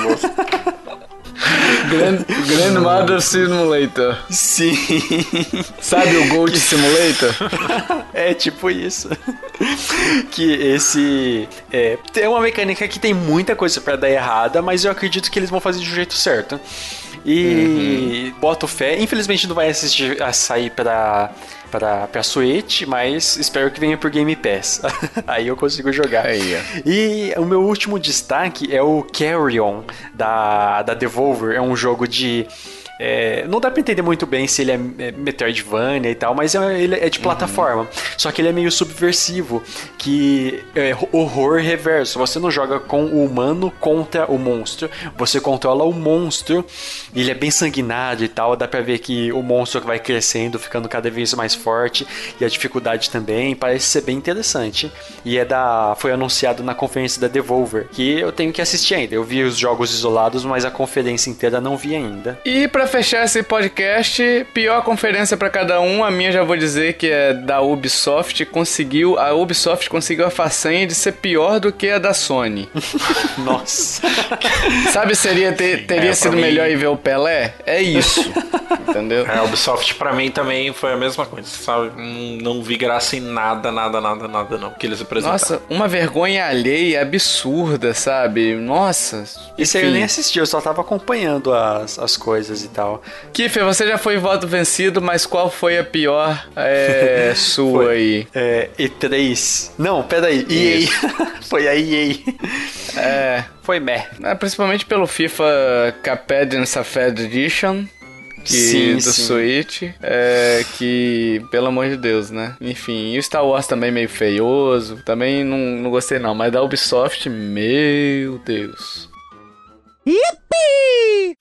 Grand, Grandmother Simulator. Sim. Sabe o Gold Simulator? é tipo isso. que esse é, tem uma mecânica que tem muita coisa para dar errada, mas eu acredito que eles vão fazer do jeito certo. E uhum. boto fé. Infelizmente não vai assistir, a sair para pra, pra Switch, mas espero que venha por Game Pass. Aí eu consigo jogar. Aí, e o meu último destaque é o Carrion da, da Devolver. É um jogo de é, não dá pra entender muito bem se ele é, é Metroidvania e tal, mas é, ele é de uhum. plataforma. Uhum. Só que ele é meio subversivo, que é horror reverso. Você não joga com o humano contra o monstro, você controla o monstro, ele é bem sanguinário e tal, dá pra ver que o monstro vai crescendo, ficando cada vez mais forte, e a dificuldade também, parece ser bem interessante. E é da foi anunciado na conferência da Devolver, que eu tenho que assistir ainda. Eu vi os jogos isolados, mas a conferência inteira não vi ainda. E para fechar esse podcast, pior conferência para cada um. A minha já vou dizer que é da Ubisoft. Conseguiu, a Ubisoft conseguiu a façanha de ser pior do que a da Sony. Nossa. Sabe, seria ter, teria é, sido mim... melhor ir ver o Pelé? É isso. entendeu? É, a Ubisoft para mim também foi a mesma coisa, sabe? Não, não vi graça em nada, nada, nada, nada não que eles apresentaram. Nossa, uma vergonha alheia absurda, sabe? Nossa. Isso aí eu nem assisti, eu só tava acompanhando as, as coisas e tal tal. Kiffer, você já foi voto vencido, mas qual foi a pior é, sua foi, aí? É, E3. Não, peraí, EA. foi a EA. É. Foi meh. É, principalmente pelo FIFA Caped and Safed Edition que sim, do sim. Switch, é, que, pelo amor de Deus, né? Enfim, e o Star Wars também meio feioso, também não, não gostei não, mas da Ubisoft, meu Deus. Yippee!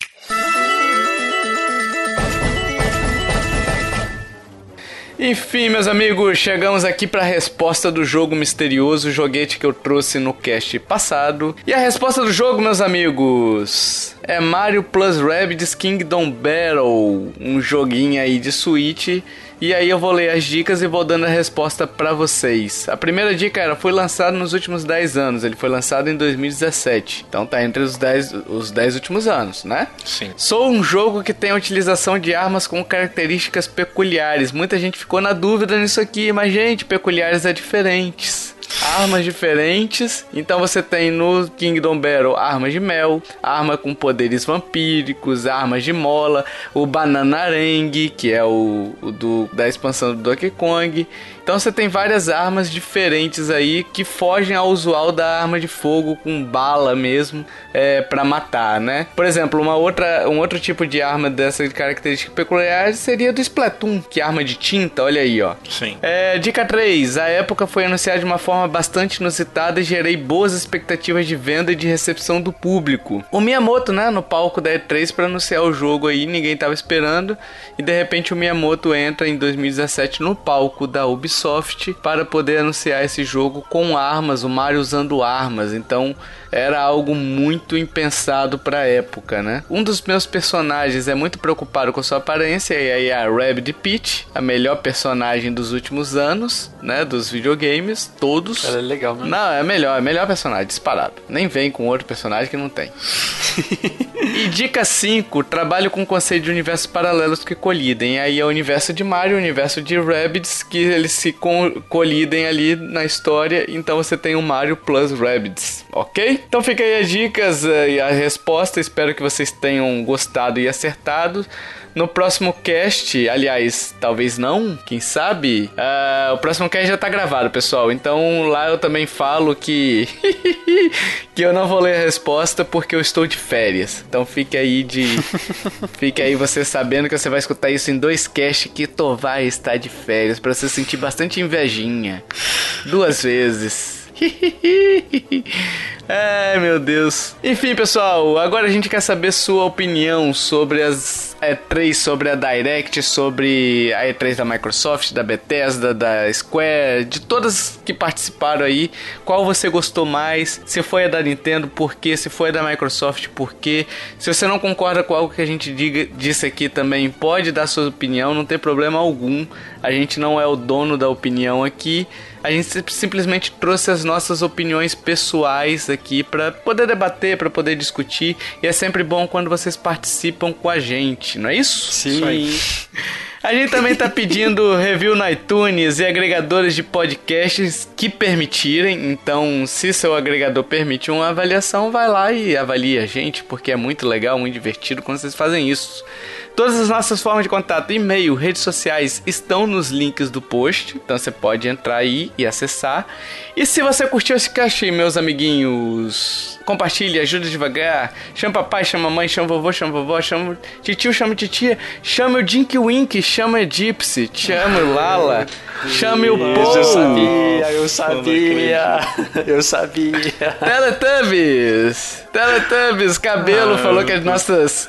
Enfim, meus amigos, chegamos aqui para a resposta do jogo misterioso, joguete que eu trouxe no cast passado. E a resposta do jogo, meus amigos, é Mario Plus Rabbids Kingdom Battle, um joguinho aí de Switch e aí eu vou ler as dicas e vou dando a resposta para vocês. A primeira dica era: foi lançado nos últimos 10 anos. Ele foi lançado em 2017. Então tá entre os 10, os 10 últimos anos, né? Sim. Sou um jogo que tem a utilização de armas com características peculiares. Muita gente ficou na dúvida nisso aqui, mas, gente, peculiares é diferentes armas diferentes. Então você tem no Kingdom Battle armas de mel, arma com poderes vampíricos, armas de mola, o Bananarengue, que é o, o do, da expansão do Donkey Kong. Então você tem várias armas diferentes aí que fogem ao usual da arma de fogo com bala mesmo é, para matar, né? Por exemplo, uma outra, um outro tipo de arma dessa característica peculiar seria do Splatoon, que é arma de tinta, olha aí, ó. Sim. É, dica 3. A época foi anunciada de uma forma bastante inusitada e gerei boas expectativas de venda e de recepção do público. O Miyamoto, né, no palco da E3 para anunciar o jogo aí, ninguém tava esperando, e de repente o Miyamoto entra em 2017 no palco da Ubisoft Ubisoft para poder anunciar esse jogo com armas, o Mario usando armas. Então era algo muito impensado para a época, né? Um dos meus personagens é muito preocupado com sua aparência e aí a Rabbit Peach, a melhor personagem dos últimos anos, né, dos videogames, todos. Ela é legal, né? Não, é melhor, é melhor personagem, disparado. Nem vem com outro personagem que não tem. e dica 5, trabalho com o conceito de universos paralelos que colidem. Aí é o universo de Mario, o universo de Rabbids, que eles se colidem ali na história, então você tem o Mario plus Rabbids, ok? Então fica aí as dicas eh, e a resposta. Espero que vocês tenham gostado e acertado. No próximo cast, aliás, talvez não, quem sabe? Uh, o próximo cast já tá gravado, pessoal. Então lá eu também falo que. que eu não vou ler a resposta porque eu estou de férias. Então fique aí de. fique aí você sabendo que você vai escutar isso em dois casts que Tovar está de férias. para você sentir bastante invejinha. Duas vezes. Ai, meu Deus. Enfim, pessoal, agora a gente quer saber sua opinião sobre as E3, sobre a Direct, sobre a E3 da Microsoft, da Bethesda, da Square, de todas que participaram aí. Qual você gostou mais? Se foi a da Nintendo, por quê? Se foi a da Microsoft, por quê? Se você não concorda com algo que a gente diga, disse aqui também, pode dar sua opinião, não tem problema algum. A gente não é o dono da opinião aqui. A gente simplesmente trouxe as nossas opiniões pessoais aqui para poder debater, para poder discutir. E é sempre bom quando vocês participam com a gente, não é isso? Sim. Isso a gente também tá pedindo review no iTunes e agregadores de podcasts que permitirem. Então, se seu agregador permite uma avaliação, vai lá e avalie a gente, porque é muito legal, muito divertido quando vocês fazem isso. Todas as nossas formas de contato, e-mail, redes sociais estão nos links do post, então você pode entrar aí e acessar. E se você curtiu esse cachê, meus amiguinhos, compartilhe, ajuda devagar. Chama papai, chama mãe, chama vovô, chama vovó, chama titio, chama titia, chama o Dink Wink, chama a Gypsy, chama o Lala, chame o Paul. Eu sabia, eu sabia, eu sabia. Teletubbies, Teletubbies, cabelo, ah, falou que as nossas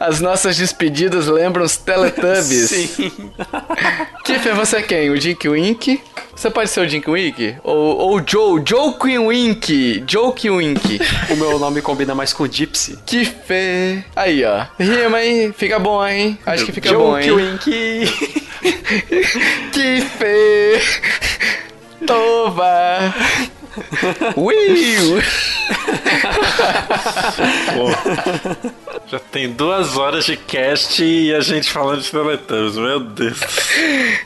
as nossas despedidas lembram os Teletubbies. Sim. Kiffer, você é quem? O Dink Wink? Você pode ser o Dink Wink? Ou, ou Joe, Joe Queen Wink. Joe Queen Wink. o meu nome combina mais com Gypsy. Kiffer. Aí, ó. Rima, hein? Fica bom, hein? Acho que fica Joe bom, hein? Joe Wink. Kiffer. Tova. Will! Já tem duas horas de cast e a gente falando de Teletubbies, meu Deus.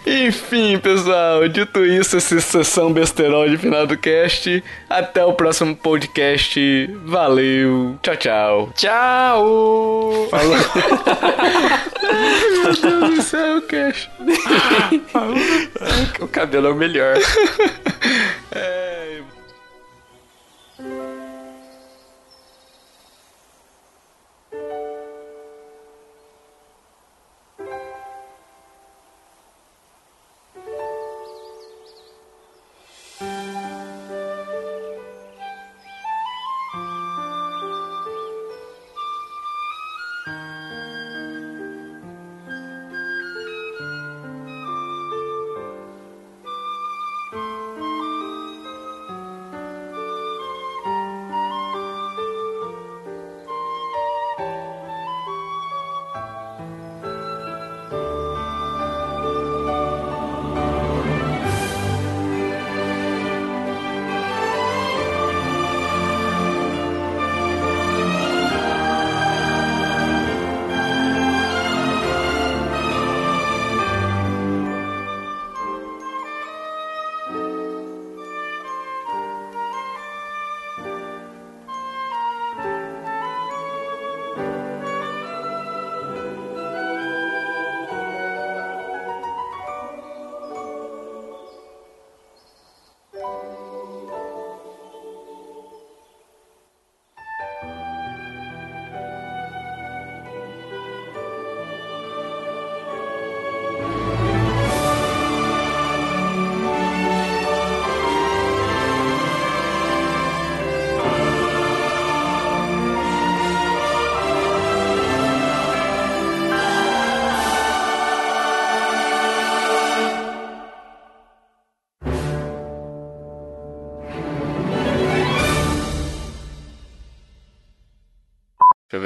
Enfim, pessoal, dito isso, essa sessão besterol de final do cast. Até o próximo podcast. Valeu. Tchau, tchau. Tchau! Falou. meu Deus do céu, cast. o cabelo é o melhor. é.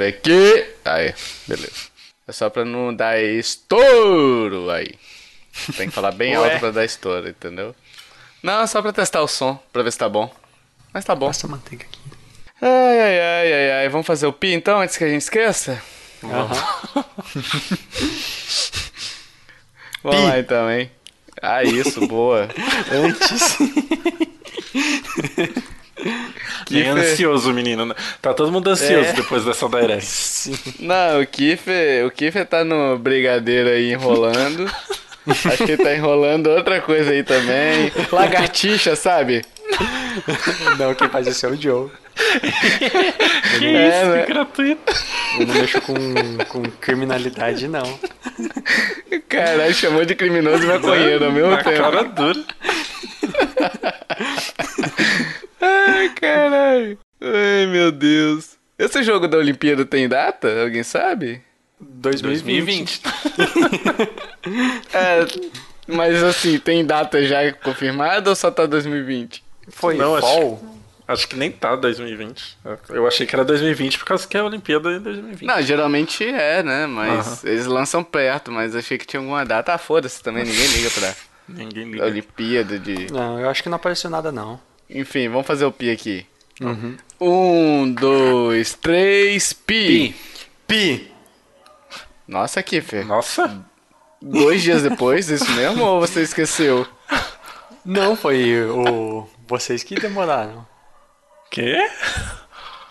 Aqui. Aí, beleza. É só pra não dar estouro aí. Tem que falar bem alto pra dar estouro, entendeu? Não, é só pra testar o som, pra ver se tá bom. Mas tá bom. Passa manteiga aqui. Ai, ai, ai, ai, ai. Vamos fazer o pi então, antes que a gente esqueça? Vamos. Vamos lá então, hein? Ah, isso, boa. antes. Bem Kiefer... ansioso o menino, né? Tá todo mundo ansioso É. depois dessa direct. Sim. Não, o Kiefer, o Kiefer tá no brigadeiro aí enrolando. Acho que ele tá enrolando outra coisa aí também. Lagartixa, sabe? Não, quem faz isso é o Joe. Que É, isso, né? que gratuito. Eu não mexo com, com criminalidade, não. Caralho, chamou de criminoso e maconheiro ao mesmo Na tempo. cara dura. Ai, caralho. Ai, meu Deus. Esse jogo da Olimpíada tem data? Alguém sabe? 2020. 2020. É, mas assim, tem data já confirmada ou só tá 2020? Foi Não, acho- fall? Acho que nem tá 2020. Eu achei que era 2020 por causa que é a Olimpíada em 2020. Não, geralmente é, né? Mas eles lançam perto, mas achei que tinha alguma data. Ah, foda-se também, ninguém liga pra Ninguém liga. Olimpíada de. Não, eu acho que não apareceu nada, não. Enfim, vamos fazer o pi aqui. Um, dois, três, pi. Pi! Nossa, Kiffer. Nossa, Dois dias depois, isso mesmo? ou você esqueceu? Não, foi o... vocês que demoraram. quê?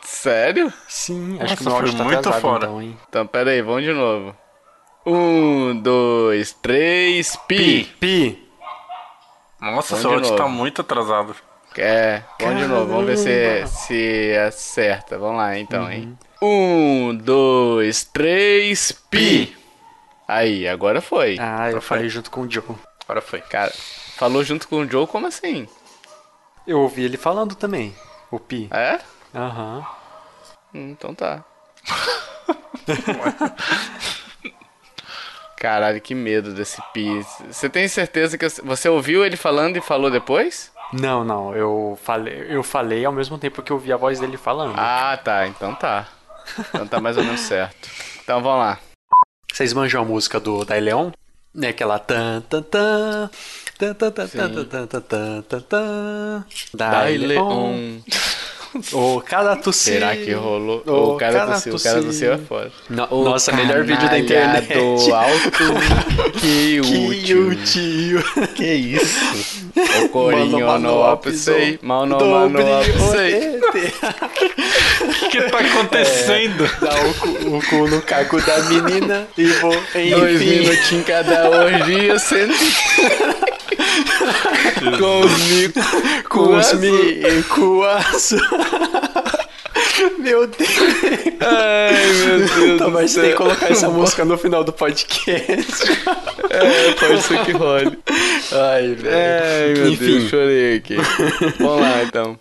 Sério? Sim, Nossa, acho que o meu áudio foi tá muito atrasado, fora. então, hein? Então, pera aí, vamos de novo. Um, dois, três, pi. Pi! Nossa, Vamos seu áudio tá muito atrasado. É, vamos de novo, vamos ver se, se acerta. Vamos lá, então, hein? Um, dois, três, pi. Aí, agora foi. Ah, eu Então foi. falei junto com o Joe. Agora foi. Cara, falou junto com o Joe, como assim? Eu ouvi ele falando também. O Pi. É? Aham. Hum, Então tá. Caralho, que medo desse pi. Você tem certeza que você ouviu ele falando e falou depois? Não, não, eu falei, eu falei ao mesmo tempo que eu ouvi a voz dele falando. Ah, tá. Então tá. Então tá mais ou menos certo. Então vamos lá. Vocês manjam a música do Dai Leon? Né, aquela tan tan tan tan tan tan tan tan tan tan tan Dai Leon. O cara tossiu. Será que rolou? O o cara tossiu, o cara tossiu. é foda. No- O Nossa, melhor vídeo da internet. do alto que Que útil. útil. Que isso? O corinho Mano, no opsei, mal no mano. O que tá acontecendo? Dá o cu, o cu no caco da menina e vou Dois enfim. minutinhos cada orgia, sendo com os micos, Com os micuaço. Meu Deus. Ai, meu Deus Tá, mas céu. tem que colocar essa música no final do podcast. É, pode ser que role. Ai, velho. Ai, meu Enfim. Deus, chorei aqui. Vamos lá, então.